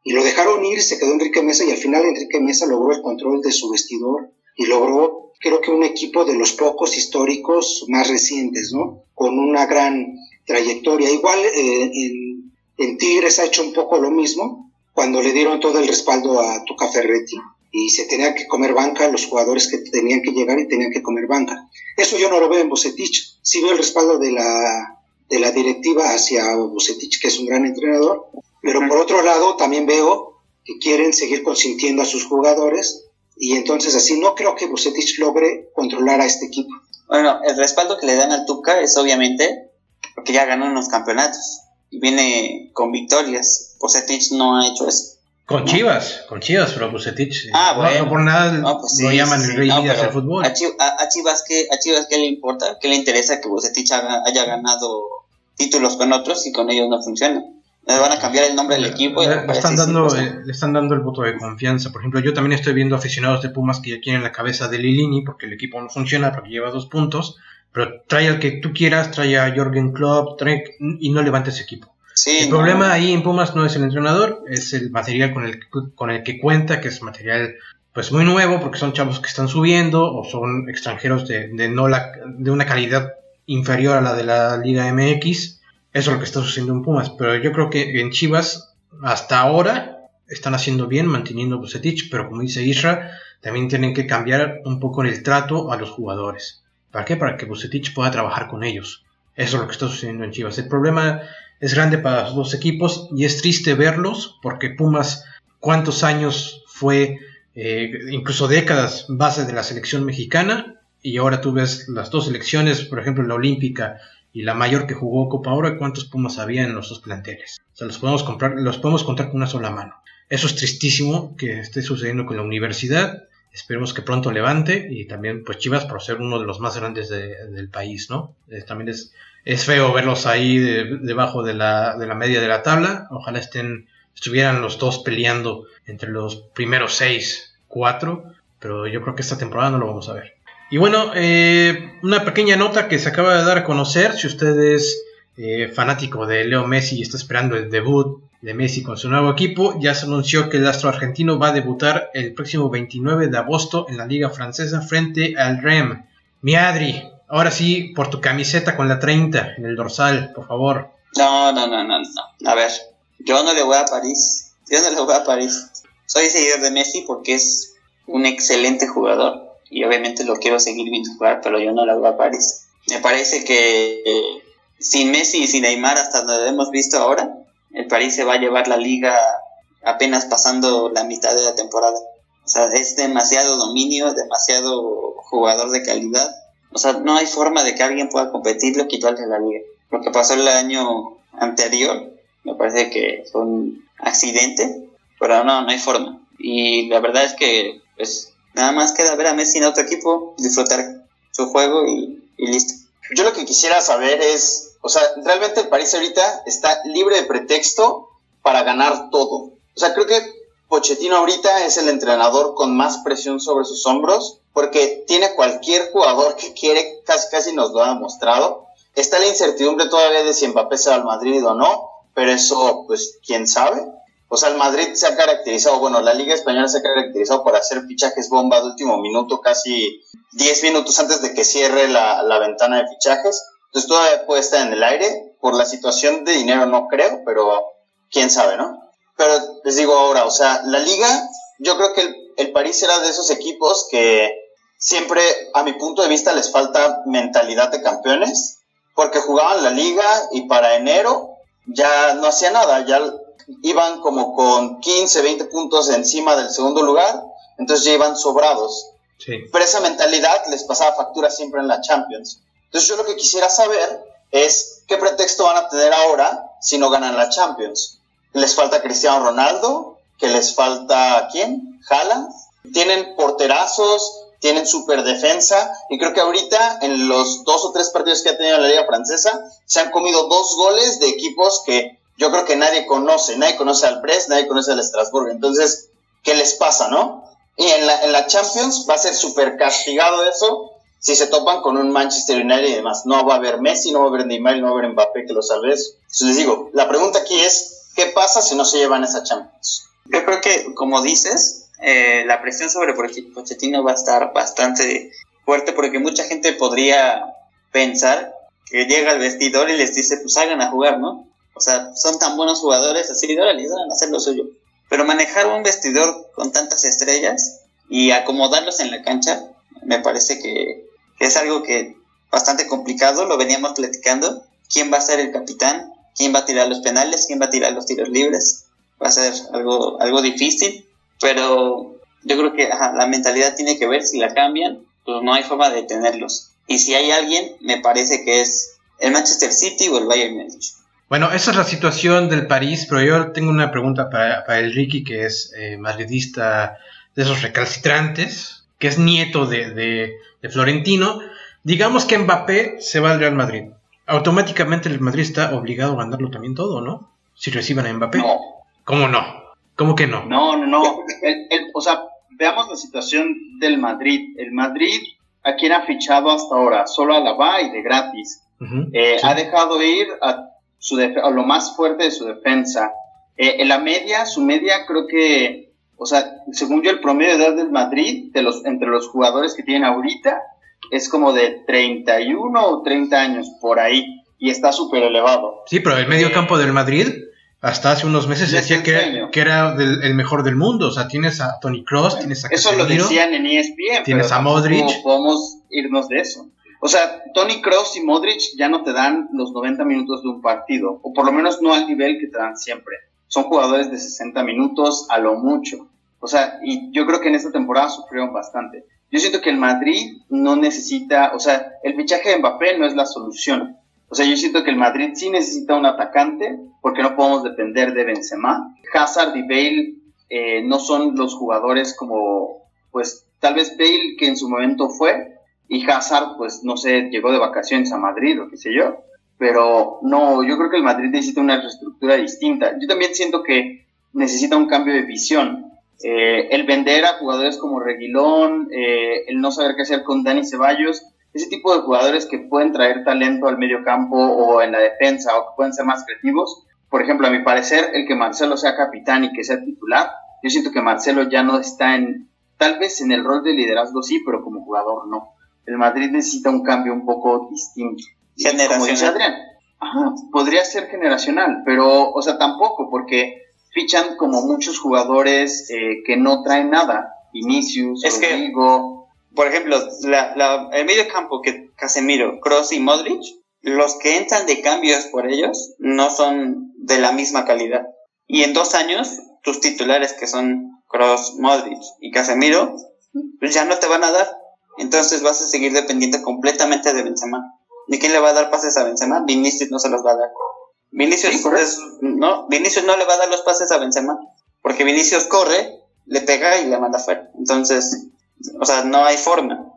Y lo dejaron ir, se quedó Enrique Mesa y al final Enrique Mesa logró el control de su vestidor y logró, creo que un equipo de los pocos históricos más recientes, ¿no? Con una gran trayectoria. Igual eh, en, en Tigres ha hecho un poco lo mismo cuando le dieron todo el respaldo a Tuca Ferretti y se tenía que comer banca los jugadores que tenían que llegar y tenían que comer banca. Eso yo no lo veo en Bucetich. Sí veo el respaldo de la, de la directiva hacia Bucetich, que es un gran entrenador, pero por otro lado también veo que quieren seguir consintiendo a sus jugadores y entonces así no creo que Bucetich logre controlar a este equipo. Bueno, el respaldo que le dan al Tuca es obviamente porque ya ganó unos campeonatos y viene con victorias. Bucetich no ha hecho eso. Con Chivas, con Chivas, pero Bucetich. Eh, ah, bueno. No, por nada no, pues lo llaman el rey no, del fútbol. A Chivas, a, Chivas, ¿qué, ¿a Chivas qué le importa? ¿Qué le interesa que Bucetich haya ganado títulos con otros y con ellos no funciona? Le van a cambiar el nombre del equipo. Le, están dando, eh, le están dando el voto de confianza. Por ejemplo, yo también estoy viendo aficionados de Pumas que ya quieren la cabeza de Lilini porque el equipo no funciona, porque lleva dos puntos. Pero trae al que tú quieras, trae a Jorgen Klopp, trae, y no levantes equipo el problema ahí en Pumas no es el entrenador, es el material con el, con el que cuenta, que es material pues muy nuevo, porque son chavos que están subiendo o son extranjeros de, de no la, de una calidad inferior a la de la Liga MX. Eso es lo que está sucediendo en Pumas. Pero yo creo que en Chivas, hasta ahora, están haciendo bien, manteniendo Bucetich, pero como dice Isra, también tienen que cambiar un poco en el trato a los jugadores. ¿Para qué? Para que Bucetich pueda trabajar con ellos. Eso es lo que está sucediendo en Chivas. El problema es grande para los dos equipos y es triste verlos porque Pumas cuántos años fue, eh, incluso décadas, base de la selección mexicana y ahora tú ves las dos selecciones, por ejemplo la olímpica y la mayor que jugó Copa Oro, ¿cuántos Pumas había en los dos planteles? O sea, los podemos, comprar, los podemos contar con una sola mano. Eso es tristísimo que esté sucediendo con la universidad. Esperemos que pronto levante y también pues Chivas por ser uno de los más grandes del país, ¿no? También es es feo verlos ahí debajo de la, de la media de la tabla. Ojalá estén, estuvieran los dos peleando entre los primeros seis, cuatro. Pero yo creo que esta temporada no lo vamos a ver. Y bueno, eh, una pequeña nota que se acaba de dar a conocer. Si usted es eh, fanático de Leo Messi y está esperando el debut de Messi con su nuevo equipo, ya se anunció que el astro argentino va a debutar el próximo 29 de agosto en la Liga Francesa frente al REM. Mi Adri, Ahora sí, por tu camiseta con la 30 en el dorsal, por favor. No, no, no, no, no. A ver, yo no le voy a París. Yo no le voy a París. Soy seguidor de Messi porque es un excelente jugador y obviamente lo quiero seguir viendo jugar, pero yo no le voy a París. Me parece que eh, sin Messi y sin Neymar, hasta donde hemos visto ahora, el París se va a llevar la liga apenas pasando la mitad de la temporada. O sea, es demasiado dominio, demasiado jugador de calidad o sea, no hay forma de que alguien pueda competirlo quitarle la liga. Lo que pasó el año anterior, me parece que fue un accidente, pero no, no hay forma. Y la verdad es que, pues, nada más queda ver a Messi en otro equipo, disfrutar su juego y, listo. Yo lo que quisiera saber es, o sea, realmente el París ahorita está libre de pretexto para ganar todo. O sea, creo que Pochettino ahorita es el entrenador con más presión sobre sus hombros porque tiene cualquier jugador que quiere, casi casi nos lo ha demostrado. Está la incertidumbre todavía de si Mbappé se va al Madrid o no, pero eso, pues, quién sabe. O sea, el Madrid se ha caracterizado, bueno, la Liga Española se ha caracterizado por hacer fichajes bomba de último minuto, casi 10 minutos antes de que cierre la, la ventana de fichajes. Entonces todavía puede estar en el aire. Por la situación de dinero no creo, pero quién sabe, ¿no? Pero les digo ahora, o sea, la liga, yo creo que el, París era de esos equipos que siempre, a mi punto de vista, les falta mentalidad de campeones, porque jugaban la liga y para enero ya no hacía nada, ya iban como con 15, 20 puntos encima del segundo lugar, entonces ya iban sobrados. Pero esa mentalidad les pasaba factura siempre en la Champions. Entonces yo lo que quisiera saber es qué pretexto van a tener ahora si no ganan la Champions. Les falta Cristiano Ronaldo, que les falta quién? Jala. Tienen porterazos, tienen super defensa y creo que ahorita en los dos o tres partidos que ha tenido la Liga Francesa se han comido dos goles de equipos que yo creo que nadie conoce, nadie conoce al Brest, nadie conoce al Strasbourg, entonces, ¿qué les pasa, no? Y en la, en la Champions va a ser súper castigado eso si se topan con un Manchester United y demás. No va a haber Messi, no va a haber Neymar, no va a haber Mbappé que lo salves. Entonces les digo, la pregunta aquí es, ¿qué pasa si no se llevan esa Champions? Yo creo que, como dices, eh, la presión sobre Pochettino va a estar bastante fuerte porque mucha gente podría pensar que llega al vestidor y les dice, pues hagan a jugar, ¿no? O sea, son tan buenos jugadores, así, ahora les van a hacer lo suyo. Pero manejar un vestidor con tantas estrellas y acomodarlos en la cancha, me parece que, es algo que bastante complicado, lo veníamos platicando. ¿Quién va a ser el capitán? ¿Quién va a tirar los penales? ¿Quién va a tirar los tiros libres? Va a ser algo, algo difícil pero yo creo que la mentalidad tiene que ver si la cambian, pues no hay forma de detenerlos. Y si hay alguien, me parece que es el Manchester City o el Bayern Munich. Bueno, esa es la situación del París, pero yo tengo una pregunta para, para el Ricky, que es eh, madridista de esos recalcitrantes, que es nieto de, de, de, Florentino. Digamos que Mbappé se va al Real Madrid. Automáticamente el Madrid está obligado a ganarlo también todo, ¿no? Si reciben a Mbappé. No. ¿Cómo no? ¿Cómo que no? No, no, no. o sea, veamos la situación del Madrid. El Madrid, ¿a quién ha fichado hasta ahora? Solo a la y de gratis. Eh, ha dejado ir a, su lo más fuerte de su defensa. Eh, en la media, su media creo que, o sea, según yo el promedio de edad del Madrid, de los, entre los jugadores que tienen ahorita, es como de 31 o 30 años, por ahí, y está súper elevado. Sí, pero el medio eh, campo del Madrid hasta hace unos meses decía que, que era el mejor del mundo. O sea, tienes a Tony Cross, tienes a Eso lo decían en ESPN. Tienes a Modric. podemos irnos de eso. O sea, Tony Cross y Modric ya no te dan los 90 minutos de un partido, o por lo menos no al nivel que te dan siempre. Son jugadores de 60 minutos a lo mucho. O sea, y yo creo que en esta temporada sufrieron bastante. Yo siento que el Madrid no necesita, o sea, el fichaje de Mbappé no es la solución. O sea, yo siento que el Madrid sí necesita un atacante porque no podemos depender de Benzema. Hazard y Bale eh, no son los jugadores como, pues, tal vez Bale que en su momento fue y Hazard, pues, no sé, llegó de vacaciones a Madrid o qué sé yo. Pero no, yo creo que el Madrid necesita una reestructura distinta. Yo también siento que necesita un cambio de visión. Eh, el vender a jugadores como Reguilón, eh, el no saber qué hacer con Dani Ceballos, ese tipo de jugadores que pueden traer talento al medio campo o en la defensa o que pueden ser más creativos. Por ejemplo, a mi parecer, el que Marcelo sea capitán y que sea titular, yo siento que Marcelo ya no está en, tal vez en el rol de liderazgo sí, pero como jugador no. El Madrid necesita un cambio un poco distinto. Generacional. Adrián, ajá, podría ser generacional, pero, o sea, tampoco, porque fichan como muchos jugadores eh, que no traen nada. Vinicius, es Rodrigo, por ejemplo, el medio campo que Casemiro, Cross y Modric, los que entran de cambios por ellos no son de la misma calidad. Y en dos años, tus titulares que son Cross, Modric y Casemiro, pues ya no te van a dar. Entonces vas a seguir dependiendo completamente de Benzema. ¿De quién le va a dar pases a Benzema? Vinicius no se los va a dar. Vinicius, no, Vinicius no le va a dar los pases a Benzema. Porque Vinicius corre, le pega y le manda fuera. Entonces, o sea, no hay forma.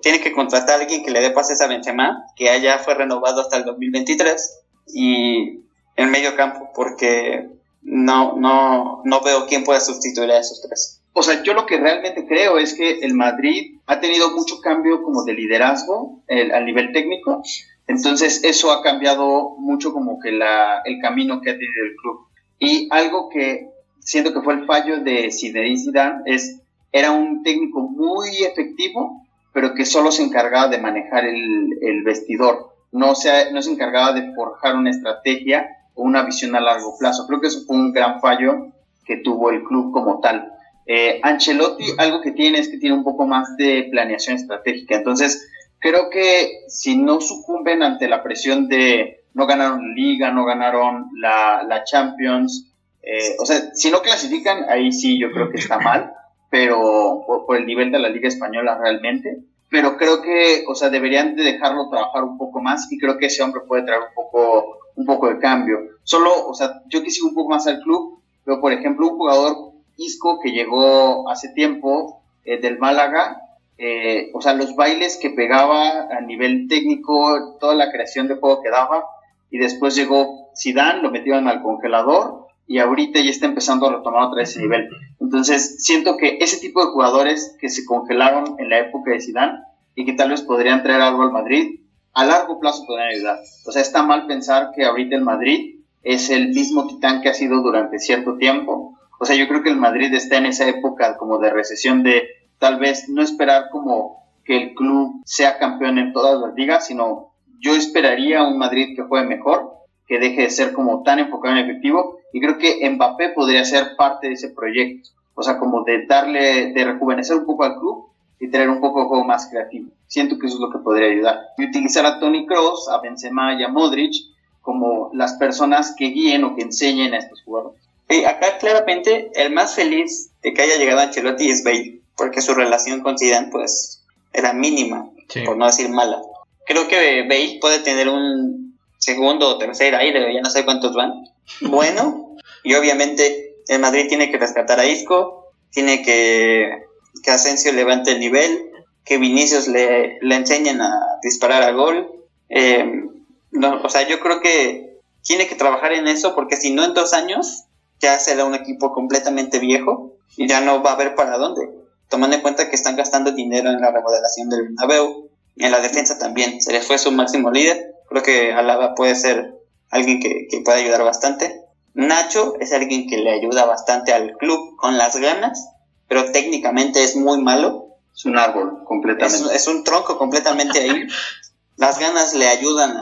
Tiene que contratar a alguien que le dé pases a Benzema, que allá fue renovado hasta el 2023, y en medio campo, porque no, no, no veo quién pueda sustituir a esos tres. O sea, yo lo que realmente creo es que el Madrid ha tenido mucho cambio como de liderazgo el, a nivel técnico, entonces eso ha cambiado mucho como que la, el camino que ha tenido el club. Y algo que siento que fue el fallo de Zinedine Zidane es era un técnico muy efectivo, pero que solo se encargaba de manejar el, vestidor, no se, no se encargaba de forjar una estrategia o una visión a largo plazo. Creo que eso fue un gran fallo que tuvo el club como tal. Eh, Ancelotti algo que tiene es que tiene un poco más de planeación estratégica. Entonces, creo que si no sucumben ante la presión de no ganaron liga, no ganaron la, la Champions, eh, o sea, si no clasifican, ahí sí yo creo que está mal pero por, el nivel de la Liga Española realmente. pero creo que, o sea, deberían de dejarlo trabajar un poco más y creo que ese hombre puede traer un poco, un poco de cambio. Solo, o sea, yo que sigo un poco más al club, veo, por ejemplo, un jugador Isco que llegó hace tiempo eh, del Málaga, eh, o sea, los bailes que pegaba a nivel técnico, toda la creación de juego que daba, y después llegó Zidane, lo metieron al congelador, y ahorita ya está empezando a retomar otra vez ese nivel. Entonces, siento que ese tipo de jugadores que se congelaron en la época de Zidane y que tal vez podrían traer algo al Madrid, a largo plazo podrían ayudar. O sea, está mal pensar que ahorita el Madrid es el mismo titán que ha sido durante cierto tiempo. O sea, yo creo que el Madrid está en esa época como de recesión de tal vez no esperar como que el club sea campeón en todas las ligas, sino yo esperaría un Madrid que juegue mejor, que deje de ser como tan enfocado en efectivo, y creo que Mbappé podría ser parte de ese proyecto, o sea, como de darle, de rejuvenecer un poco al club y tener un poco de juego más creativo. Siento que eso es lo que podría ayudar. Y utilizar a Tony Kroos, a Benzema y a Modric como las personas que guíen o que enseñen a estos jugadores. Y acá claramente el más feliz de que haya llegado Ancelotti es Bale porque su relación con Zidane pues era mínima, por no decir mala. Creo que Bale puede tener un segundo o tercer aire, ya no sé cuántos van. Bueno, y obviamente el Madrid tiene que rescatar a Isco, tiene que que Asensio levante el nivel, que Vinicius le, le enseñen a disparar a gol. Eh, no, o sea, yo creo que tiene que trabajar en eso porque si no en dos años ya será un equipo completamente viejo y ya no va a haber para dónde tomando en cuenta que están gastando dinero en la remodelación del Bernabéu, en la defensa también, se les fue su máximo líder, creo que Alaba puede ser alguien que, que puede ayudar bastante. Nacho es alguien que le ayuda bastante al club con las ganas, pero técnicamente es muy malo. Es un árbol completamente. Es, un tronco completamente ahí. Las ganas le ayudan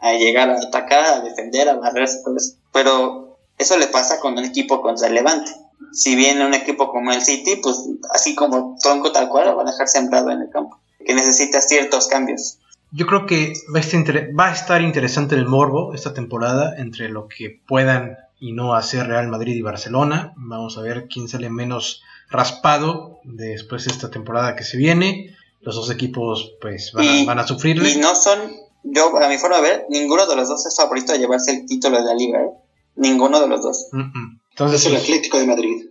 a, llegar a atacar, a defender, a barrerse, pero eso le pasa con un equipo contra el Levante si viene un equipo como el City, pues así como tronco tal cual, lo van a dejar sembrado en el campo, que necesita ciertos cambios. Yo creo que va a, estar interesante el morbo esta temporada entre lo que puedan y no hacer Real Madrid y Barcelona. Vamos a ver quién sale menos raspado después de esta temporada que se viene. Los dos equipos pues van, a, van a sufrirle. Y no son, yo a mi forma de ver, ninguno de los dos es favorito a llevarse el título de la liga. ¿eh? Ninguno de los dos. Entonces, el Atlético de Madrid.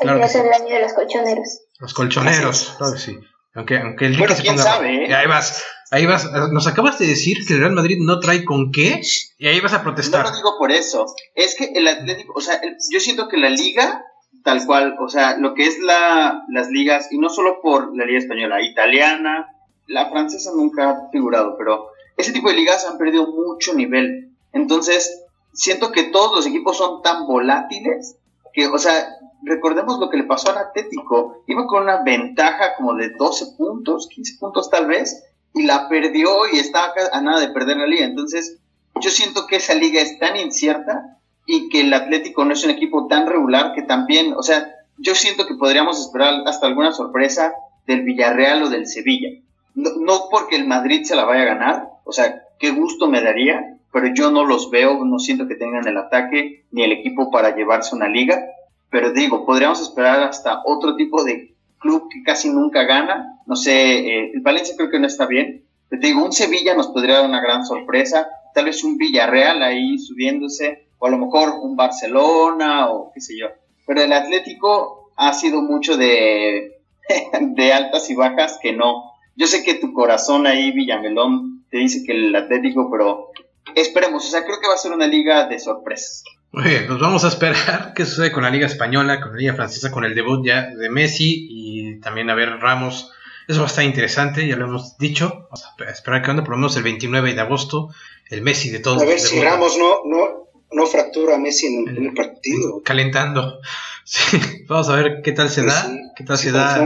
claro es el año de los colchoneros. Los colchoneros, claro que sí. Aunque, aunque el bueno, quién sabe, ¿eh? Ahí vas, ahí vas. Nos acabas de decir que el Real Madrid no trae con qué y ahí vas a protestar. No lo digo por eso. Es que el Atlético, o sea, yo siento que la liga, tal cual, o sea, lo que es la, las ligas, y no solo por la liga española, italiana, la francesa nunca ha figurado, pero ese tipo de ligas han perdido mucho nivel. Entonces, siento que todos los equipos son tan volátiles que, o sea, recordemos lo que le pasó al Atlético. Iba con una ventaja como de 12 puntos, 15 puntos tal vez, y la perdió y estaba a nada de perder la liga. Entonces, yo siento que esa liga es tan incierta y que el Atlético no es un equipo tan regular que también, o sea, yo siento que podríamos esperar hasta alguna sorpresa del Villarreal o del Sevilla. No, porque el Madrid se la vaya a ganar, o sea, qué gusto me daría, pero yo no los veo, no siento que tengan el ataque ni el equipo para llevarse una liga. Pero digo, podríamos esperar hasta otro tipo de club que casi nunca gana. No sé, eh, el Valencia creo que no está bien. Pero te digo, un Sevilla nos podría dar una gran sorpresa. Tal vez un Villarreal ahí subiéndose, o a lo mejor un Barcelona, o qué sé yo. Pero el Atlético ha sido mucho de, de altas y bajas que no. Yo sé que tu corazón ahí, Villamelón, te dice que el Atlético, pero esperemos, o sea, creo que va a ser una liga de sorpresas. Muy bien, pues vamos a esperar qué sucede con la liga española, con la liga francesa, con el debut ya de Messi y también a ver Ramos. Eso va a estar interesante, ya lo hemos dicho. Vamos a esperar que ande por lo menos el 29 de agosto, el Messi de todos. A ver si Ramos no, no, no fractura a Messi en el primer partido. Calentando. Sí, vamos a ver qué tal se pues da, qué tal se, da.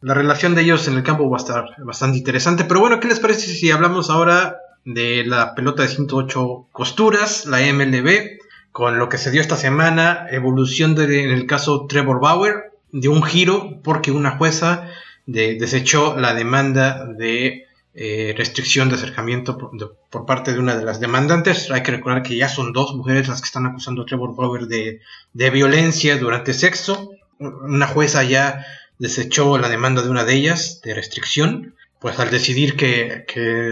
La relación de ellos en el campo va a estar bastante interesante. Pero bueno, ¿qué les parece si hablamos ahora de la pelota de 108 costuras, la MLB, con lo que se dio esta semana, evolución de, en el caso Trevor Bauer, de un giro porque una jueza desechó la demanda de eh, restricción de acercamiento por, parte de una de las demandantes. Hay que recordar que ya son dos mujeres las que están acusando a Trevor Bauer de, de violencia durante sexo. Una jueza ya desechó la demanda de una de ellas de restricción pues al decidir que,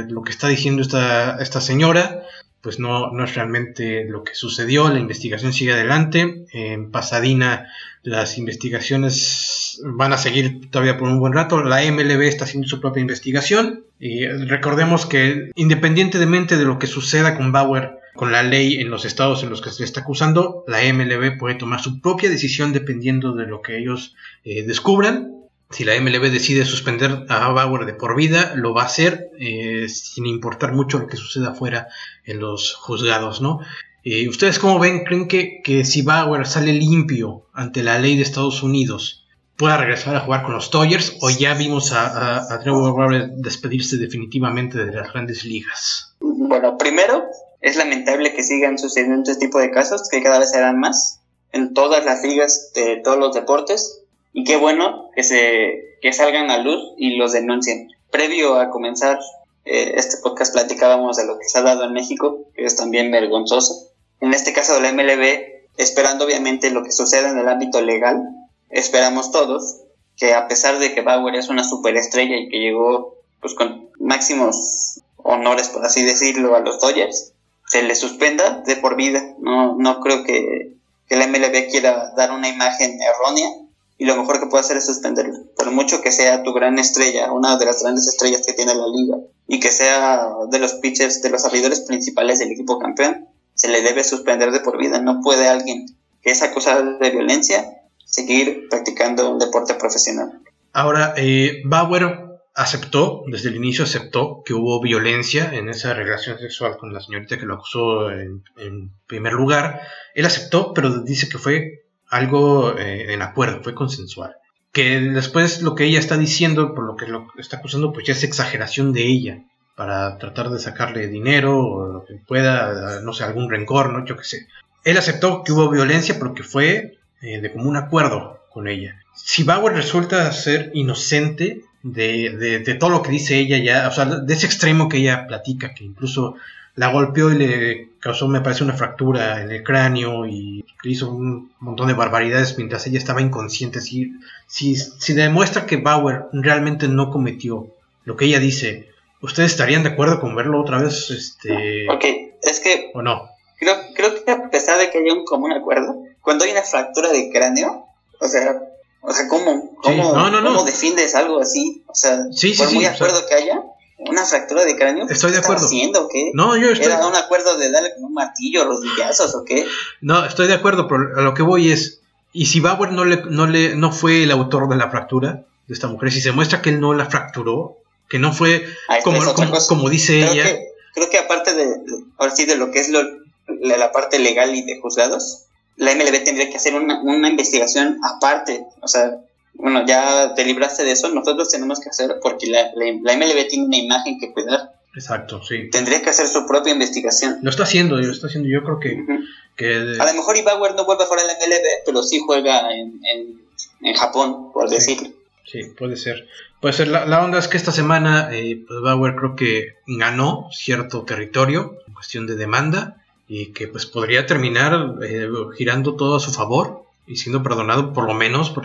lo que está diciendo esta, esta señora pues no, no es realmente lo que sucedió, la investigación sigue adelante, en Pasadena las investigaciones van a seguir todavía por un buen rato, la MLB está haciendo su propia investigación y recordemos que independientemente de lo que suceda con Bauer, con la ley en los estados en los que se le está acusando, la MLB puede tomar su propia decisión dependiendo de lo que ellos eh, descubran si la MLB decide suspender a Bauer de por vida, lo va a hacer eh, sin importar mucho lo que suceda afuera en los juzgados, ¿no? Eh, ¿Ustedes cómo ven? ¿Creen que, que, si Bauer sale limpio ante la ley de Estados Unidos, pueda regresar a jugar con los Dodgers? ¿O ya vimos a, a, Trevor Bauer despedirse definitivamente de las grandes ligas? Bueno, primero, es lamentable que sigan sucediendo este tipo de casos, que cada vez serán más en todas las ligas de todos los deportes y qué bueno que, se, que salgan a luz y los denuncien. Previo a comenzar eh, este podcast platicábamos de lo que se ha dado en México, que es también vergonzoso. En este caso de la MLB, esperando obviamente lo que suceda en el ámbito legal, esperamos todos que a pesar de que Bauer es una superestrella y que llegó pues con máximos honores, por así decirlo, a los Dodgers, se le suspenda de por vida. No, no creo que, que la MLB quiera dar una imagen errónea y lo mejor que puede hacer es suspenderlo. Por mucho que sea tu gran estrella, una de las grandes estrellas que tiene la liga, y que sea de los pitchers, de los abridores principales del equipo campeón, se le debe suspender de por vida. No puede alguien que es acusado de violencia seguir practicando un deporte profesional. Ahora, eh, Bauer aceptó, desde el inicio aceptó que hubo violencia en esa relación sexual con la señorita que lo acusó en, en primer lugar. Él aceptó, pero dice que fue algo eh, en acuerdo, fue consensual. Que después lo que ella está diciendo, por lo que lo está acusando, pues ya es exageración de ella, para tratar de sacarle dinero o lo que pueda, no sé, algún rencor, ¿no? Yo qué sé. Él aceptó que hubo violencia porque fue eh, de común acuerdo con ella. Si Bauer resulta ser inocente de, de, de, todo lo que dice ella ya, o sea, de ese extremo que ella platica, que incluso la golpeó y le causó, me parece, una fractura en el cráneo y hizo un montón de barbaridades mientras ella estaba inconsciente. Si, si, si demuestra que Bauer realmente no cometió lo que ella dice, ¿ustedes estarían de acuerdo con verlo otra vez? Este, ok, es que... ¿O no? Creo, creo que a pesar de que haya un común acuerdo, cuando hay una fractura de cráneo, o sea, o sea, ¿cómo, cómo, no, no, no. ¿cómo defiendes algo así? O sea, sí, por sí, muy sí, acuerdo o sea, que haya, una fractura de cráneo. Estoy de acuerdo. haciendo o qué? No, yo estoy. ¿Era un acuerdo de darle con un martillo, rodillazos o qué? No, estoy de acuerdo, pero a lo que voy es. ¿Y si Bauer no, le, no, le, no fue el autor de la fractura de esta mujer? Si se muestra que él no la fracturó, que no fue Ah, como, como, como dice Creo ella. que, creo que aparte de, ahora sí, de lo que es lo, la, la parte legal y de juzgados, la MLB tendría que hacer una, una investigación aparte. O sea, bueno, ya te libraste de eso, nosotros tenemos que hacer, porque la, la, la MLB tiene una imagen que cuidar. Exacto, sí. Tendría que hacer su propia investigación. Lo está haciendo, lo está haciendo. Yo creo que. Que A lo mejor Ibauer no vuelve a jugar en la MLB, pero sí juega en, en, en Japón, por Sí. decirlo. Sí, puede ser. Puede ser. La, la onda es que esta semana eh, pues Bauer creo que ganó cierto territorio en cuestión de demanda y que pues podría terminar eh, girando todo a su favor y siendo perdonado por lo menos por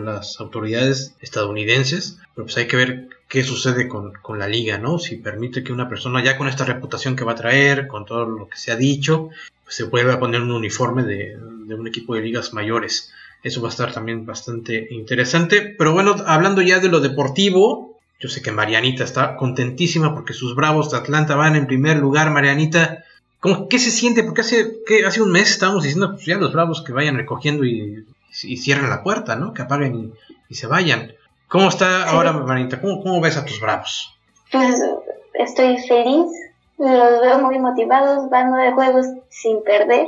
las, autoridades estadounidenses. Pero pues hay que ver qué sucede con, con la liga, ¿no? Si permite que una persona ya con esta reputación que va a traer, con todo lo que se ha dicho, pues se vuelva a poner un uniforme de, de un equipo de ligas mayores. Eso va a estar también bastante interesante. Pero bueno, hablando ya de lo deportivo, yo sé que Marianita está contentísima porque sus Bravos de Atlanta van en primer lugar. Marianita, ¿cómo, ¿qué se siente? Porque hace, ¿qué? hace un mes estábamos diciendo pues ya los Bravos que vayan recogiendo y, y cierren la puerta, ¿no? Que apaguen y, y se vayan. ¿Cómo está Sí. ahora, Marianita? ¿Cómo, ¿Cómo ves a tus Bravos? Pues estoy feliz, los veo muy motivados, van nueve juegos sin perder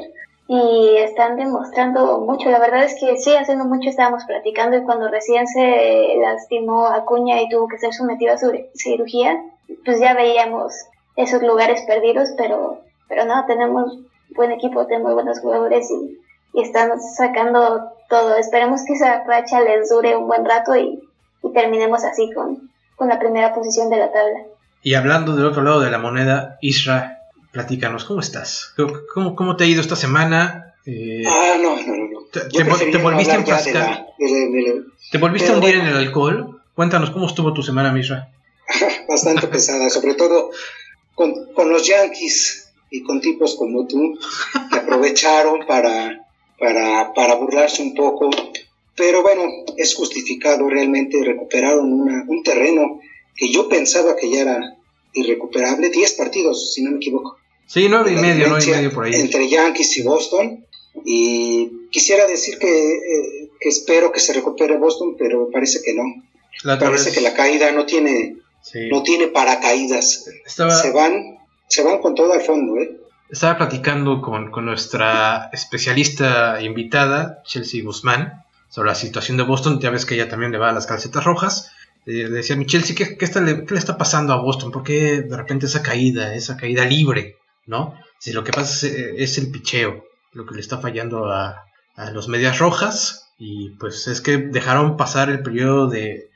y están demostrando mucho. La verdad es que sí, haciendo mucho estábamos platicando y cuando recién se lastimó Acuña y tuvo que ser sometido a su cirugía, pues ya veíamos esos lugares perdidos, pero, pero no, tenemos buen equipo, tenemos buenos jugadores y, y están sacando todo. Esperemos que esa racha les dure un buen rato y, y terminemos así con, con la primera posición de la tabla. Y hablando del otro lado de la moneda, Isra, platícanos, ¿cómo estás? ¿Cómo, te ha ido esta semana? Eh, Ah, no, no, no. no. ¿Te- te volviste de enfrascar? la- de la- de la- ¿Te volviste a hundir en el alcohol? Cuéntanos cómo estuvo tu semana, Misra. bastante pesada, sobre todo con, los Yankees y con tipos como tú, que aprovecharon para, para, para burlarse un poco. Pero bueno, es justificado realmente, recuperaron un terreno que yo pensaba que ya era irrecuperable, 10 partidos, si no me equivoco. Sí, nueve y medio, nueve y medio por ahí. Entre Yankees y Boston. Y quisiera decir que, eh, que espero que se recupere Boston, pero parece que no. parece que la caída no tiene, no tiene paracaídas. Se van, se van con todo al fondo, ¿eh? Estaba platicando con, con nuestra especialista invitada, Chelsea Guzmán, sobre la situación de Boston. Ya ves que ella también le va a las calcetas rojas. Eh, le decía a mi Chelsea, ¿qué, qué, está, ¿qué, le está pasando a Boston? ¿Por qué de repente esa caída, esa caída libre? ¿no? Si lo que pasa eh, es, el picheo, lo que le está fallando a, los medias rojas, y pues es que dejaron pasar el periodo de,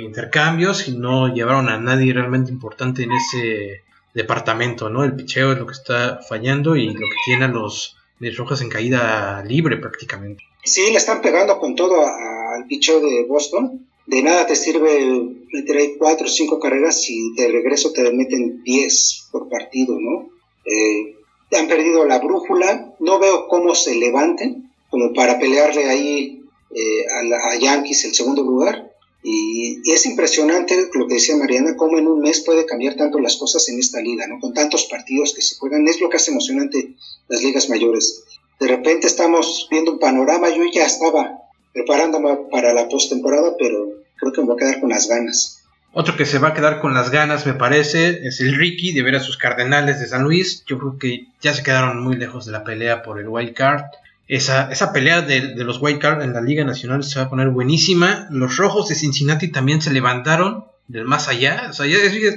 intercambios y no llevaron a nadie realmente importante en ese departamento, ¿no? El picheo es lo que está fallando y lo que tiene a los medias rojas en caída libre prácticamente. Sí, le están pegando con todo al picheo de Boston. De nada te sirve meter ahí cuatro o cinco carreras si de regreso te meten diez por partido, ¿no? Eh, han perdido la brújula, no veo cómo se levanten como para pelearle ahí eh, a, Yankees el segundo lugar. Y, es impresionante lo que decía Mariana, cómo en un mes puede cambiar tanto las cosas en esta liga, ¿no? Con tantos partidos que se juegan, es lo que hace emocionante las ligas mayores. De repente estamos viendo un panorama, yo ya estaba preparándome para la postemporada, pero creo que me voy a quedar con las ganas. Otro que se va a quedar con las ganas, me parece, es el Ricky de ver a sus Cardenales de San Luis. Yo creo que ya se quedaron muy lejos de la pelea por el wild card. Esa, esa pelea de, los wild card en la Liga Nacional se va a poner buenísima. Los rojos de Cincinnati también se levantaron del más allá. O sea,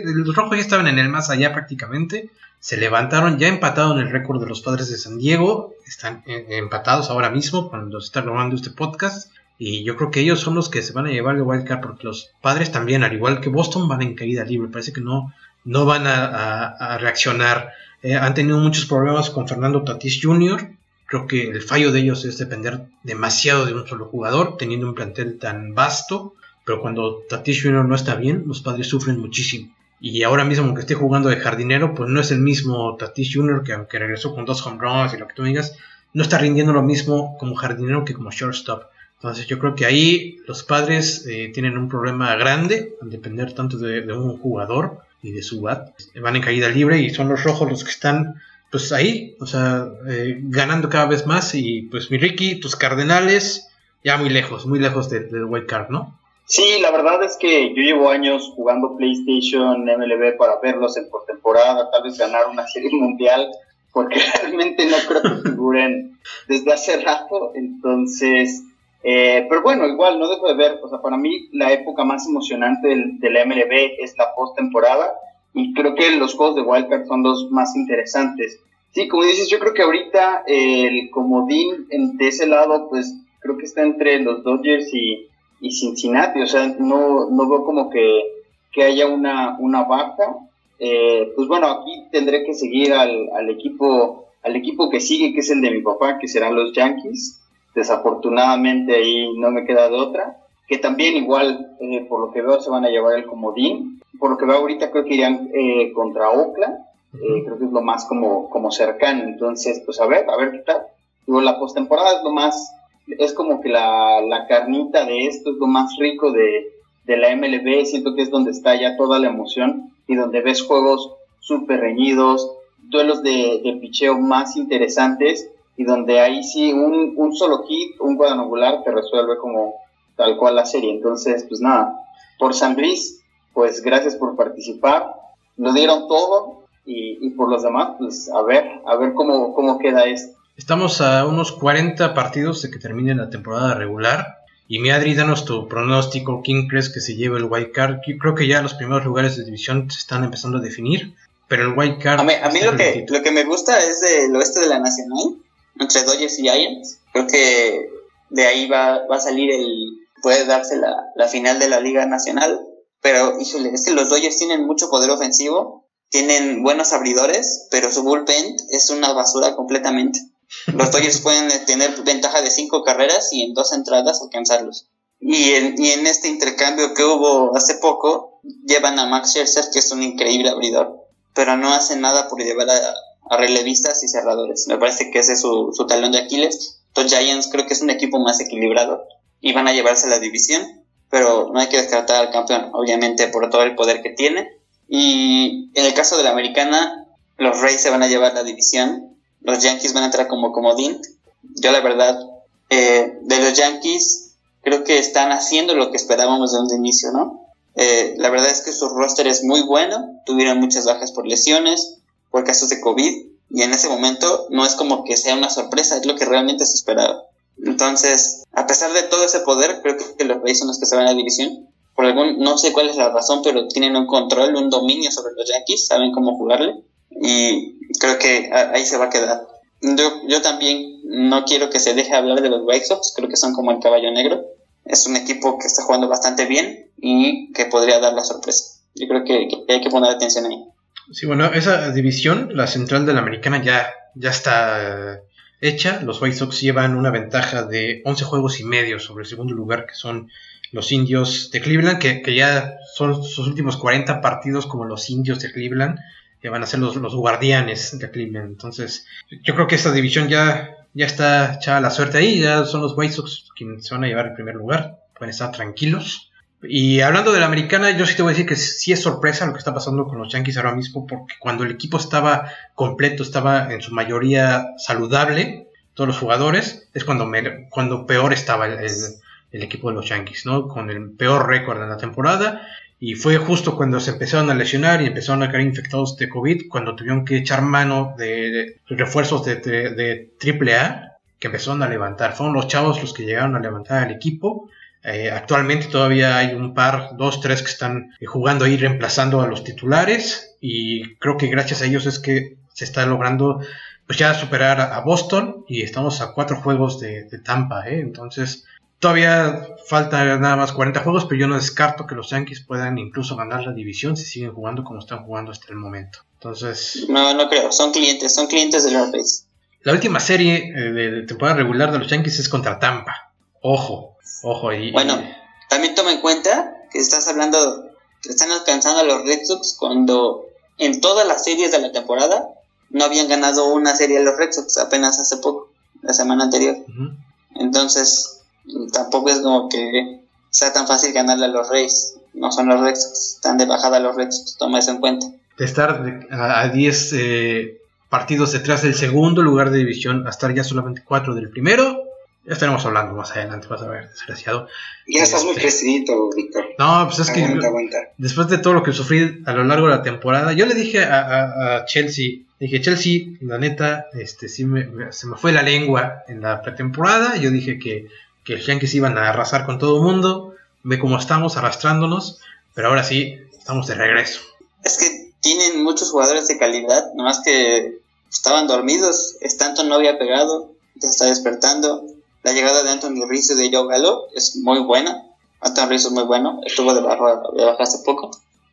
los rojos ya estaban en el más allá prácticamente. Se levantaron, ya empataron el récord de los padres de San Diego. Están eh, empatados ahora mismo cuando se está grabando este podcast. Y yo creo que ellos son los que se van a llevar el wildcard porque los padres también, al igual que Boston, van en caída libre. Parece que no, no van a, reaccionar. Eh, han tenido muchos problemas con Fernando Tatis Jr. Creo que el fallo de ellos es depender demasiado de un solo jugador, teniendo un plantel tan vasto. Pero cuando Tatis Jr. no está bien, los padres sufren muchísimo. Y ahora mismo, aunque esté jugando de jardinero, pues no es el mismo Tatis Jr. que aunque regresó con dos home runs y lo que tú digas, no está rindiendo lo mismo como jardinero que como shortstop. Entonces yo creo que ahí los padres eh, tienen un problema grande al depender tanto de, un jugador y de su bat. Van en caída libre y son los rojos los que están pues ahí, o sea, eh, ganando cada vez más y pues mi Ricky, tus cardenales ya muy lejos, muy lejos del de wild card, ¿no? Sí, la verdad es que yo llevo años jugando PlayStation, MLB para verlos en postemporada, tal vez ganar una serie mundial, porque realmente no creo que figuren desde hace rato, entonces eh, pero bueno, igual no dejo de ver, o sea, para mí la época más emocionante del, la MLB es la postemporada y creo que los juegos de Wildcard son los más interesantes. Sí, como dices, yo creo que ahorita el comodín de ese lado, pues creo que está entre los Dodgers y, Cincinnati, o sea, no, no veo como que, que haya una, una baja. Eh, pues bueno, aquí tendré que seguir al, al, equipo al equipo que sigue, que es el de mi papá, que serán los Yankees desafortunadamente ahí no me queda de otra, que también igual, eh, por lo que veo, se van a llevar el comodín. Por lo que veo ahorita creo que irían eh, contra Oakland, eh, creo que es lo más como, como cercano, entonces pues a ver, a ver qué tal. Digo, la postemporada es lo más, es como que la, la carnita de esto es lo más rico de, de la MLB, siento que es donde está ya toda la emoción y donde ves juegos súper reñidos, duelos de, de picheo más interesantes y donde ahí sí un, un solo hit, un cuadrangular te resuelve como tal cual la serie. Entonces, pues nada, por San Luis, pues gracias por participar, lo dieron todo y, y por los demás, pues a ver, a ver cómo, cómo queda esto. Estamos a unos 40 partidos de que termine la temporada regular. Y mi Adri, danos tu pronóstico. ¿Quién crees que se lleve el wild card? creo que ya los primeros lugares de división se están empezando a definir. Pero el wild card. A mí, a mí lo, que, lo que me gusta es del oeste de la Nacional entre Dodgers y Giants. Creo que de ahí va, va a salir el, puede darse la, la final de la Liga Nacional. Pero, híjole, es que los Dodgers tienen mucho poder ofensivo, tienen buenos abridores, pero su bullpen es una basura completamente. Los Dodgers pueden tener ventaja de cinco carreras y en dos entradas alcanzarlos. Y en, y en este intercambio que hubo hace poco, llevan a Max Scherzer, que es un increíble abridor, pero no hace nada por llevar a, a relevistas y cerradores. Me parece que ese es su, su talón de Aquiles. Los Giants creo que es un equipo más equilibrado y van a llevarse la división, pero no hay que descartar al campeón, obviamente, por todo el poder que tiene. Y en el caso de la americana, los Rays se van a llevar la división, los Yankees van a entrar como comodín. Yo la verdad, eh, de los Yankees, creo que están haciendo lo que esperábamos de un inicio, ¿no? Eh, la verdad es que su roster es muy bueno, tuvieron muchas bajas por lesiones, por casos de COVID, y en ese momento no es como que sea una sorpresa, es lo que realmente se esperaba. Entonces, a pesar de todo ese poder, creo que los Rays son los que se van a la división. Por algún, no sé cuál es la razón, pero tienen un control, un dominio sobre los Yankees, saben cómo jugarle, y creo que ahí se va a quedar. Yo, yo también no quiero que se deje hablar de los White Sox, creo que son como el caballo negro. Es un equipo que está jugando bastante bien y que podría dar la sorpresa. Yo creo que, que hay que poner atención ahí. Sí, bueno, esa división, la central de la americana, ya, ya está hecha. Los White Sox llevan una ventaja de 11 juegos y medio sobre el segundo lugar, que son los indios de Cleveland, que, que ya son sus últimos 40 partidos como los indios de Cleveland, que van a ser los, los guardianes de Cleveland. Entonces, yo creo que esta división ya, ya está echada la suerte ahí, ya son los White Sox quienes se van a llevar el primer lugar, pueden estar tranquilos. Y hablando de la americana, yo sí te voy a decir que sí es sorpresa lo que está pasando con los Yankees ahora mismo, porque cuando el equipo estaba completo, estaba en su mayoría saludable, todos los jugadores, es cuando, cuando peor estaba el, equipo de los Yankees, ¿no? Con el peor récord en la temporada. Y fue justo cuando se empezaron a lesionar y empezaron a caer infectados de COVID, cuando tuvieron que echar mano de, de refuerzos de, de, de AAA, que empezaron a levantar. Fueron los chavos los que llegaron a levantar al equipo eh, actualmente todavía hay un par, dos, tres que están eh, jugando ahí reemplazando a los titulares y creo que gracias a ellos es que se está logrando pues ya superar a, Boston y estamos a cuatro juegos de, de Tampa, ¿eh? entonces todavía falta nada más 40 juegos, pero yo no descarto que los Yankees puedan incluso ganar la división si siguen jugando como están jugando hasta el momento. Entonces... No, no creo, son clientes, son clientes de Rays. La última serie eh, de temporada regular de los Yankees es contra Tampa. Ojo, Ojo ahí. Bueno, también toma en cuenta que estás hablando, que están alcanzando a los Red Sox cuando en todas las series de la temporada no habían ganado una serie a los Red Sox apenas hace poco, la semana anterior. Uh -huh. Entonces, tampoco es como que sea tan fácil ganarle a los Reyes. No son los Red Sox, están de bajada los Red Sox, toma eso en cuenta. De estar a 10 eh, partidos detrás del segundo lugar de división a estar ya solamente 4 del primero, ya estaremos hablando más adelante, vas a ver, desgraciado. Ya estás muy crecidito, Víctor. No, pues es que aguanta, después de todo lo que sufrí a lo largo de la temporada, yo le dije a, a, a Chelsea, dije, Chelsea, la neta, este, sí me, se me fue la lengua en la pretemporada, yo dije que, que los Yankees iban a arrasar con todo el mundo, ve cómo estamos arrastrándonos, pero ahora sí, estamos de regreso. Es que tienen muchos jugadores de calidad, nomás que estaban dormidos, Stanton no había pegado, ya está despertando, la llegada de Anthony Rizzo y de Joe Gallo es muy buena. Anthony Rizzo es muy bueno. Estuvo de baja, de baja hace poco.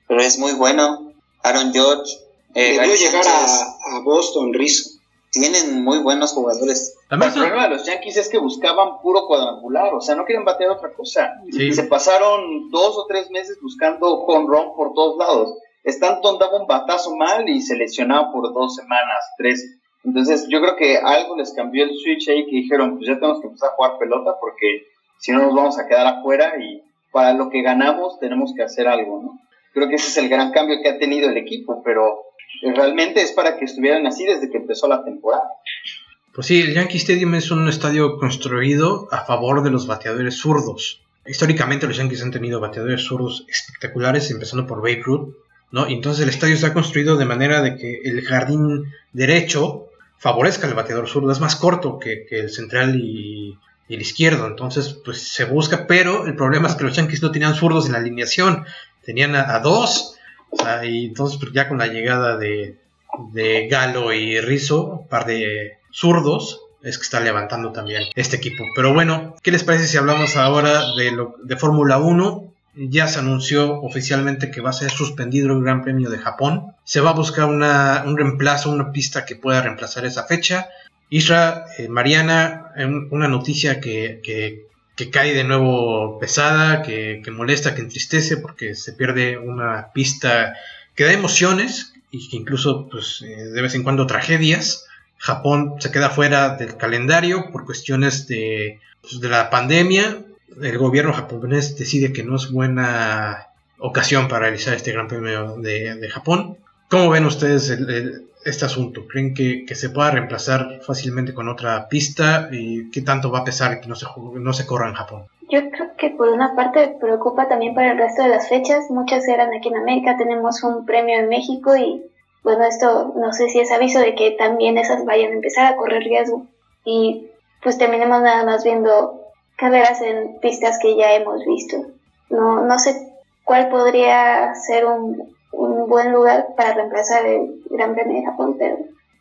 Pero es muy bueno. Aaron George. Eh, Debió llegar a, a, Boston Rizzo. Tienen muy buenos jugadores. El problema de los Yankees es que buscaban puro cuadrangular. O sea, no quieren batear otra cosa. Sí. Se pasaron dos o tres meses buscando home run por todos lados. Stanton daba un batazo mal y se lesionaba por dos semanas, tres. Entonces, yo creo que algo les cambió el switch ahí que dijeron, pues ya tenemos que empezar a jugar pelota porque si no nos vamos a quedar afuera y para lo que ganamos tenemos que hacer algo, ¿no? Creo que ese es el gran cambio que ha tenido el equipo, pero realmente es para que estuvieran así desde que empezó la temporada. Pues sí, el Yankee Stadium es un estadio construido a favor de los bateadores zurdos. Históricamente los Yankees han tenido bateadores zurdos espectaculares, empezando por Babe Ruth, ¿no? Y entonces el estadio está construido de manera de que el jardín derecho favorezca al bateador zurdo, es más corto que, que el central y, el izquierdo, entonces pues se busca, pero el problema es que los Yankees no tenían zurdos en la alineación, tenían a, dos, y entonces pues, ya con la llegada de, de Galo y Rizzo, un par de zurdos, es que está levantando también este equipo. Pero bueno, ¿qué les parece si hablamos ahora de, de Fórmula 1? Ya se anunció oficialmente que va a ser suspendido el Gran Premio de Japón. Se va a buscar una, un reemplazo, una pista que pueda reemplazar esa fecha. Isra, eh, Mariana, una noticia que, que, que cae de nuevo pesada, que, que, molesta, que entristece, porque se pierde una pista que da emociones y que incluso pues, eh, de vez en cuando tragedias. Japón se queda fuera del calendario por cuestiones de, pues, de la pandemia. El gobierno japonés decide que no es buena ocasión para realizar este Gran Premio de, de Japón. ¿Cómo ven ustedes este asunto? ¿Creen que, que, se pueda reemplazar fácilmente con otra pista? ¿Y qué tanto va a pesar que no se, no se corra en Japón? Yo creo que por una parte preocupa también para el resto de las fechas. Muchas eran aquí en América, tenemos un premio en México y bueno, esto no sé si es aviso de que también esas vayan a empezar a correr riesgo. Y pues terminemos nada más viendo carreras en pistas que ya hemos visto. No, no sé cuál podría ser un, un buen lugar para reemplazar el Gran Premio de Japón, pero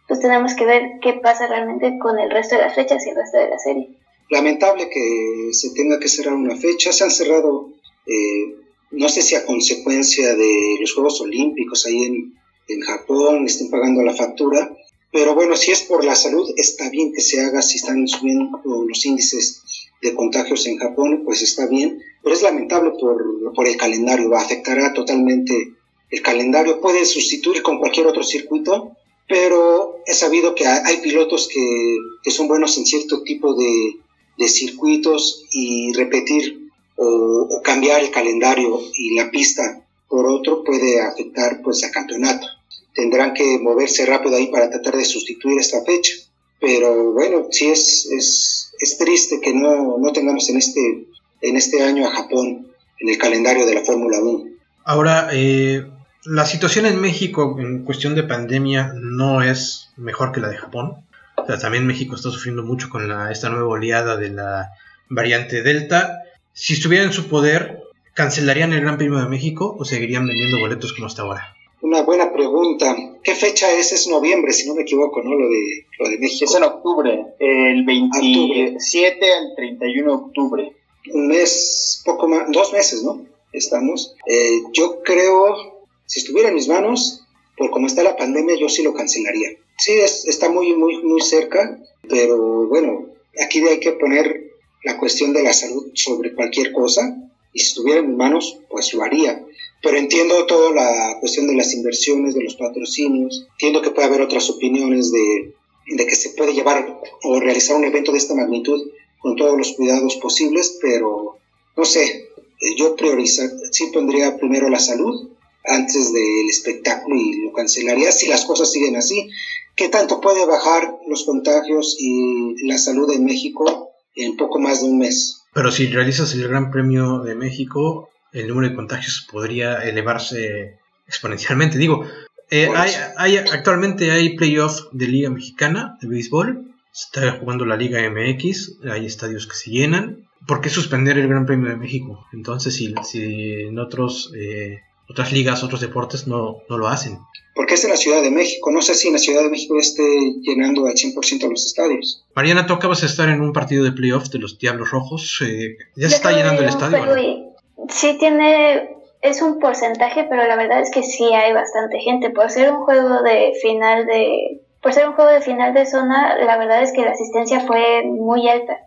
pues tenemos que ver qué pasa realmente con el resto de las fechas y el resto de la serie. Lamentable que se tenga que cerrar una fecha, se han cerrado, eh, no sé si a consecuencia de los Juegos Olímpicos ahí en, en Japón, estén pagando la factura, pero bueno, si es por la salud, está bien que se haga, si están subiendo los índices de contagios en Japón, pues está bien, pero es lamentable por, por el calendario, afectará totalmente el calendario, puede sustituir con cualquier otro circuito, pero he sabido que hay pilotos que, que son buenos en cierto tipo de, de circuitos y repetir o, o, cambiar el calendario y la pista por otro puede afectar pues al campeonato. Tendrán que moverse rápido ahí para tratar de sustituir esta fecha. Pero bueno, sí es, es, es triste que no, no tengamos en este, en este año a Japón en el calendario de la Fórmula 1. Ahora, eh, la situación en México en cuestión de pandemia no es mejor que la de Japón. O sea, también México está sufriendo mucho con la, esta nueva oleada de la variante Delta. Si estuviera en su poder, ¿cancelarían el Gran Premio de México o seguirían vendiendo boletos como hasta ahora? Una buena pregunta. ¿Qué fecha es? Es noviembre, si no me equivoco, ¿no? Lo de, lo de México. Es en octubre, el 27 octubre. al 31 de octubre. Un mes, poco más, dos meses, ¿no? Estamos. Eh, yo creo, si estuviera en mis manos, por cómo está la pandemia, yo sí lo cancelaría. Sí, es, está muy, muy, muy cerca, pero bueno, aquí hay que poner la cuestión de la salud sobre cualquier cosa y si estuviera en mis manos, pues lo haría. Pero entiendo toda la cuestión de las inversiones, de los patrocinios, entiendo que puede haber otras opiniones de, de que se puede llevar o realizar un evento de esta magnitud con todos los cuidados posibles, pero no sé, yo prioriza, sí pondría primero la salud antes del espectáculo y lo cancelaría si las cosas siguen así. ¿Qué tanto puede bajar los contagios y la salud en México en poco más de un mes? Pero si realizas el Gran Premio de México, el número de contagios podría elevarse exponencialmente. Digo, eh, hay, hay, actualmente hay playoff de Liga Mexicana de béisbol. Se está jugando la Liga MX. Hay estadios que se llenan. ¿Por qué suspender el Gran Premio de México? Entonces, si, si en otros, eh, otras ligas, otros deportes no, no lo hacen. Porque es en la Ciudad de México. No sé si en la Ciudad de México esté llenando al 100% los estadios. Mariana, tú acabas de estar en un partido de playoff de los Diablos Rojos. Eh, ya se está llenando el estadio. ¿no? Sí tiene, es un porcentaje, pero la verdad es que sí hay bastante gente. Por ser un juego de final de, por ser un juego de final de zona, la verdad es que la asistencia fue muy alta.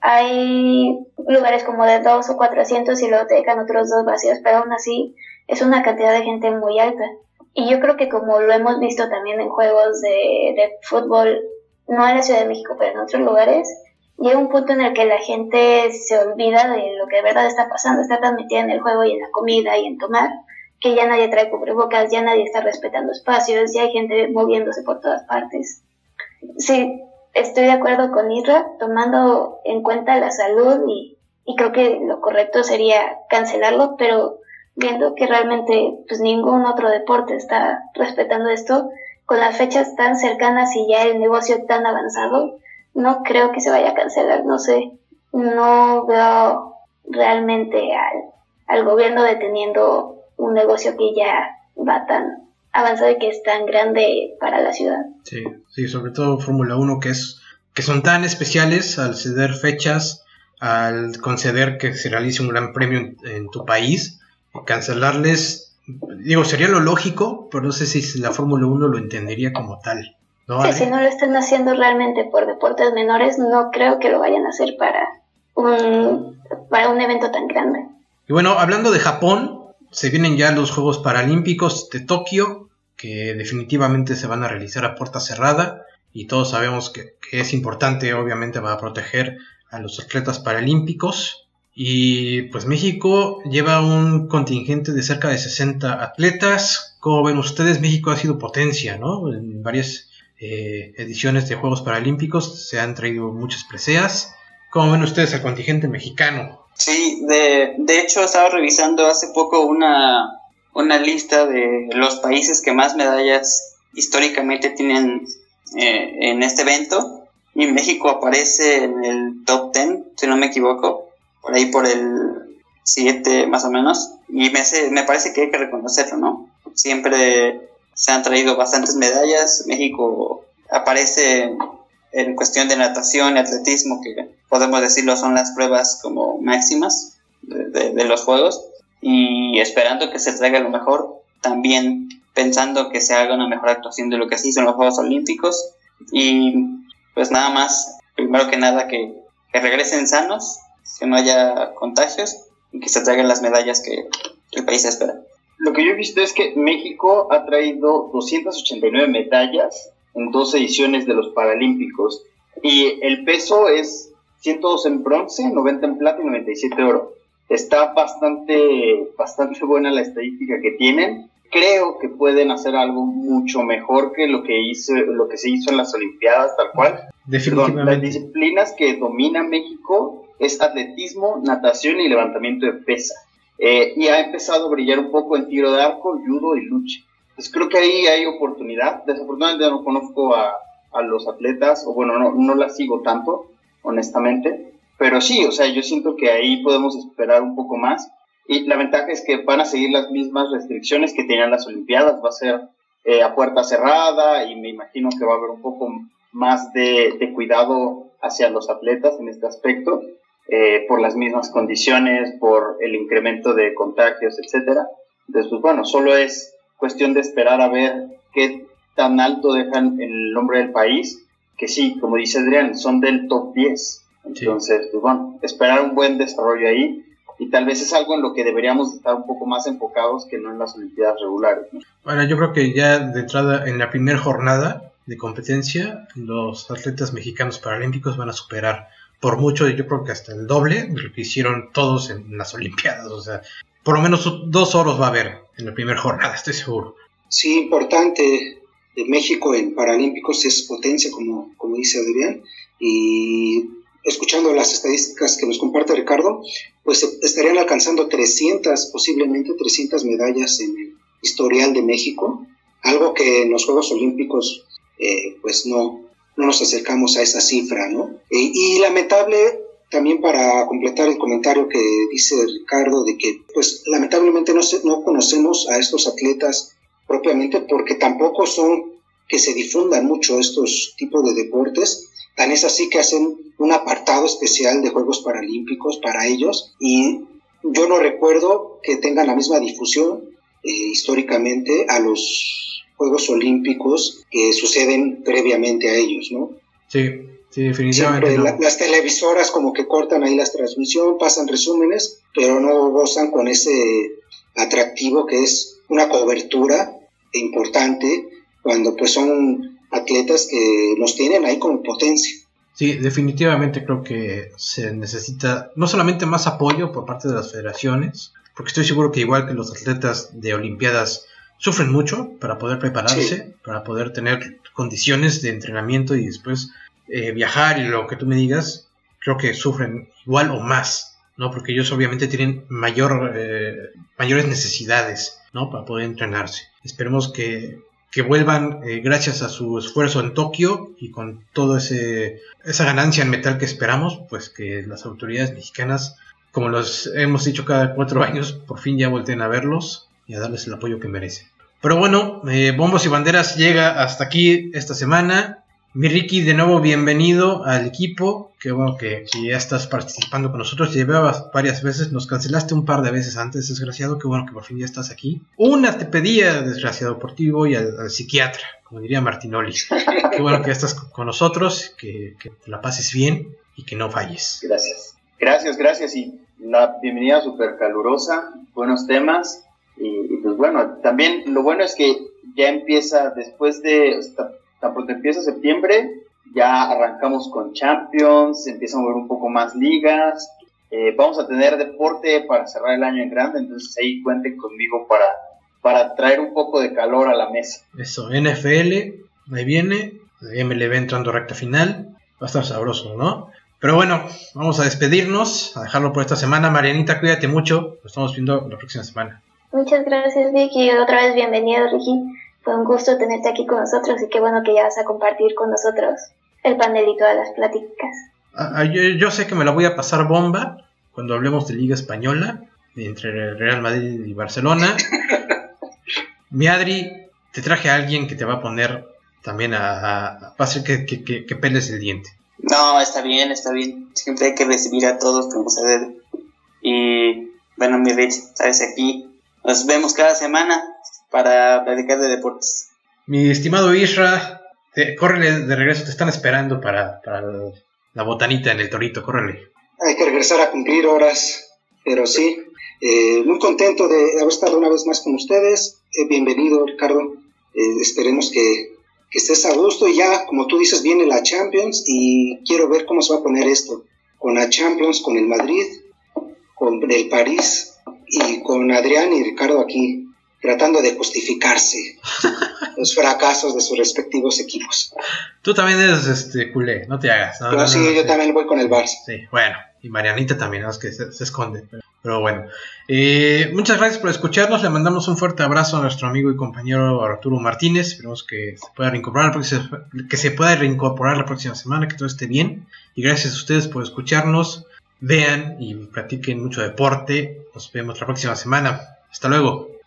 Hay lugares como de dos o cuatrocientos y luego te dejan otros dos vacíos, pero aún así es una cantidad de gente muy alta. Y yo creo que como lo hemos visto también en juegos de, de fútbol, no en la Ciudad de México, pero en otros lugares, llega un punto en el que la gente se olvida de lo que de verdad está pasando, está tan metida en el juego y en la comida y en tomar, que ya nadie trae cubrebocas, ya nadie está respetando espacios, ya hay gente moviéndose por todas partes. Sí, estoy de acuerdo con Isra, tomando en cuenta la salud y, y creo que lo correcto sería cancelarlo, pero viendo que realmente pues ningún otro deporte está respetando esto, con las fechas tan cercanas y ya el negocio tan avanzado, no creo que se vaya a cancelar, no sé, no veo realmente al, al gobierno deteniendo un negocio que ya va tan avanzado y que es tan grande para la ciudad. Sí, sí, sobre todo Fórmula 1 que es que son tan especiales al ceder fechas, al conceder que se realice un gran premio en, en tu país, cancelarles, digo, sería lo lógico, pero no sé si la Fórmula 1 lo entendería como tal. ¿No, sí, si no lo están haciendo realmente por deportes menores, no creo que lo vayan a hacer para un, para un evento tan grande. Y bueno, hablando de Japón, se vienen ya los Juegos Paralímpicos de Tokio, que definitivamente se van a realizar a puerta cerrada y todos sabemos que, que es importante obviamente para proteger a los atletas paralímpicos. Y pues México lleva un contingente de cerca de 60 atletas. Como ven ustedes, México ha sido potencia, ¿no? En varias eh, ediciones de Juegos Paralímpicos se han traído muchas preseas. ¿Cómo ven ustedes el contingente mexicano? Sí, de, de hecho estaba revisando hace poco una, una lista de los países que más medallas históricamente tienen eh, en este evento y México aparece en el top 10, si no me equivoco, por ahí por el 7 más o menos, y me, me parece que hay que reconocerlo, ¿no? Siempre se han traído bastantes medallas, México aparece en cuestión de natación y atletismo, que podemos decirlo son las pruebas como máximas de, los Juegos, y esperando que se traiga lo mejor, también pensando que se haga una mejor actuación de lo que se hizo en los Juegos Olímpicos. Y pues nada más, primero que nada que, regresen sanos, que no haya contagios y que se traigan las medallas que, el país espera. Lo que yo he visto es que México ha traído 289 medallas en dos ediciones de los Paralímpicos y el peso es 102 en bronce, 90 en plata y 97 oro. Está bastante, bastante buena la estadística que tienen. Creo que pueden hacer algo mucho mejor que lo que hizo lo que se hizo en las olimpiadas tal cual. Definitivamente las disciplinas que domina México es atletismo natación y levantamiento de pesa eh, y ha empezado a brillar un poco en tiro de arco judo y lucha. Pues creo que ahí hay oportunidad. Desafortunadamente no conozco a, a los atletas o bueno no no las sigo tanto honestamente. Pero sí o sea yo siento que ahí podemos esperar un poco más. Y la ventaja es que van a seguir las mismas restricciones que tenían las Olimpiadas. Va a ser eh, a puerta cerrada y me imagino que va a haber un poco más de, cuidado hacia los atletas en este aspecto, eh, por las mismas condiciones, por el incremento de contagios, etcétera. Entonces, pues bueno, solo es cuestión de esperar a ver qué tan alto dejan el nombre del país, que sí, como dice Adrián, son del top 10. Entonces, pues bueno, esperar un buen desarrollo ahí y tal vez es algo en lo que deberíamos estar un poco más enfocados que no en las Olimpiadas regulares. Bueno, yo creo que ya de entrada en la primera jornada de competencia, los atletas mexicanos paralímpicos van a superar por mucho, yo creo que hasta el doble de lo que hicieron todos en las Olimpiadas. O sea, por lo menos dos oros va a haber en la primera jornada, estoy seguro. Sí, importante. México en Paralímpicos es potencia, como, como dice Adrián, y escuchando las estadísticas que nos comparte Ricardo, pues estarían alcanzando 300, posiblemente 300 medallas en el historial de México, algo que en los Juegos Olímpicos eh, pues no, no nos acercamos a esa cifra, ¿no? E, y lamentable también para completar el comentario que dice Ricardo de que pues lamentablemente no, no conocemos a estos atletas propiamente porque tampoco son que se difundan mucho estos tipos de deportes Tan es así que hacen un apartado especial de Juegos Paralímpicos para ellos y yo no recuerdo que tengan la misma difusión eh, históricamente a los Juegos Olímpicos que suceden previamente a ellos, ¿no? Sí, sí, definitivamente. las televisoras como que cortan ahí las transmisiones, pasan resúmenes, pero no gozan con ese atractivo que es una cobertura importante cuando pues son atletas que nos tienen ahí como potencia. Sí, definitivamente creo que se necesita no solamente más apoyo por parte de las federaciones, porque estoy seguro que igual que los atletas de Olimpiadas sufren mucho para poder prepararse, para poder tener condiciones de entrenamiento y después eh, viajar y lo que tú me digas, creo que sufren igual o más, ¿no? Porque ellos obviamente tienen mayor, eh, mayores necesidades, ¿no? Para poder entrenarse. Esperemos que que vuelvan eh, gracias a su esfuerzo en Tokio y con toda esa ganancia en metal que esperamos, pues que las autoridades mexicanas, como los hemos dicho cada cuatro años, por fin ya volteen a verlos y a darles el apoyo que merecen. Pero bueno, eh, Bombos y Banderas llega hasta aquí esta semana. Mi Ricky, de nuevo bienvenido al equipo. Qué bueno que, ya estás participando con nosotros. Llevabas varias veces, nos cancelaste un par de veces antes, desgraciado. Qué bueno que por fin ya estás aquí. Una te pedía, desgraciado, por ti voy al, psiquiatra, como diría Martinoli. Qué bueno que ya estás con nosotros, que, que la pases bien y que no falles. Gracias. Gracias, gracias y la bienvenida súper calurosa, buenos temas y, pues bueno, también lo bueno es que ya empieza después de, tan pronto empieza septiembre, ya arrancamos con Champions, empiezan a mover un poco más ligas, eh, vamos a tener deporte para cerrar el año en grande, entonces ahí cuenten conmigo para, para traer un poco de calor a la mesa. Eso, NFL, ahí viene, MLB entrando recta final, va a estar sabroso, ¿no? Pero bueno, vamos a despedirnos, a dejarlo por esta semana. Marianita, cuídate mucho, nos estamos viendo la próxima semana. Muchas gracias, Vicky. Otra vez bienvenido, Ricky. Fue un gusto tenerte aquí con nosotros y qué bueno que ya vas a compartir con nosotros el panel y todas las pláticas. Ah, ah, yo, sé que me la voy a pasar bomba cuando hablemos de Liga Española entre Real Madrid y Barcelona. Mi Adri, te traje a alguien que te va a poner también a, hacer que, que, que peles el diente. No, está bien, está bien. Siempre hay que recibir a todos como se debe. Y bueno, mi Rich, sabes aquí. Nos vemos cada semana para platicar de deportes. Mi estimado Isra, te, córrele de regreso, te están esperando para, la botanita en el torito, córrele. Hay que regresar a cumplir horas, pero sí, eh, muy contento de haber estado una vez más con ustedes. Eh, bienvenido, Ricardo. Eh, esperemos que que estés a gusto y ya, como tú dices, viene la Champions y quiero ver cómo se va a poner esto. Con la Champions, con el Madrid, con el París y con Adrián y Ricardo aquí tratando de justificarse los fracasos de sus respectivos equipos. Tú también eres este culé, no te hagas. Pero sí, yo también voy con el Barça. Sí, bueno, y Marianita también, es que se, esconde. Pero, bueno, eh, muchas gracias por escucharnos. Le mandamos un fuerte abrazo a nuestro amigo y compañero Arturo Martínez. Esperemos que se pueda reincorporar, que se pueda reincorporar la próxima semana, que todo esté bien. Y gracias a ustedes por escucharnos. Vean y practiquen mucho deporte. Nos vemos la próxima semana. Hasta luego.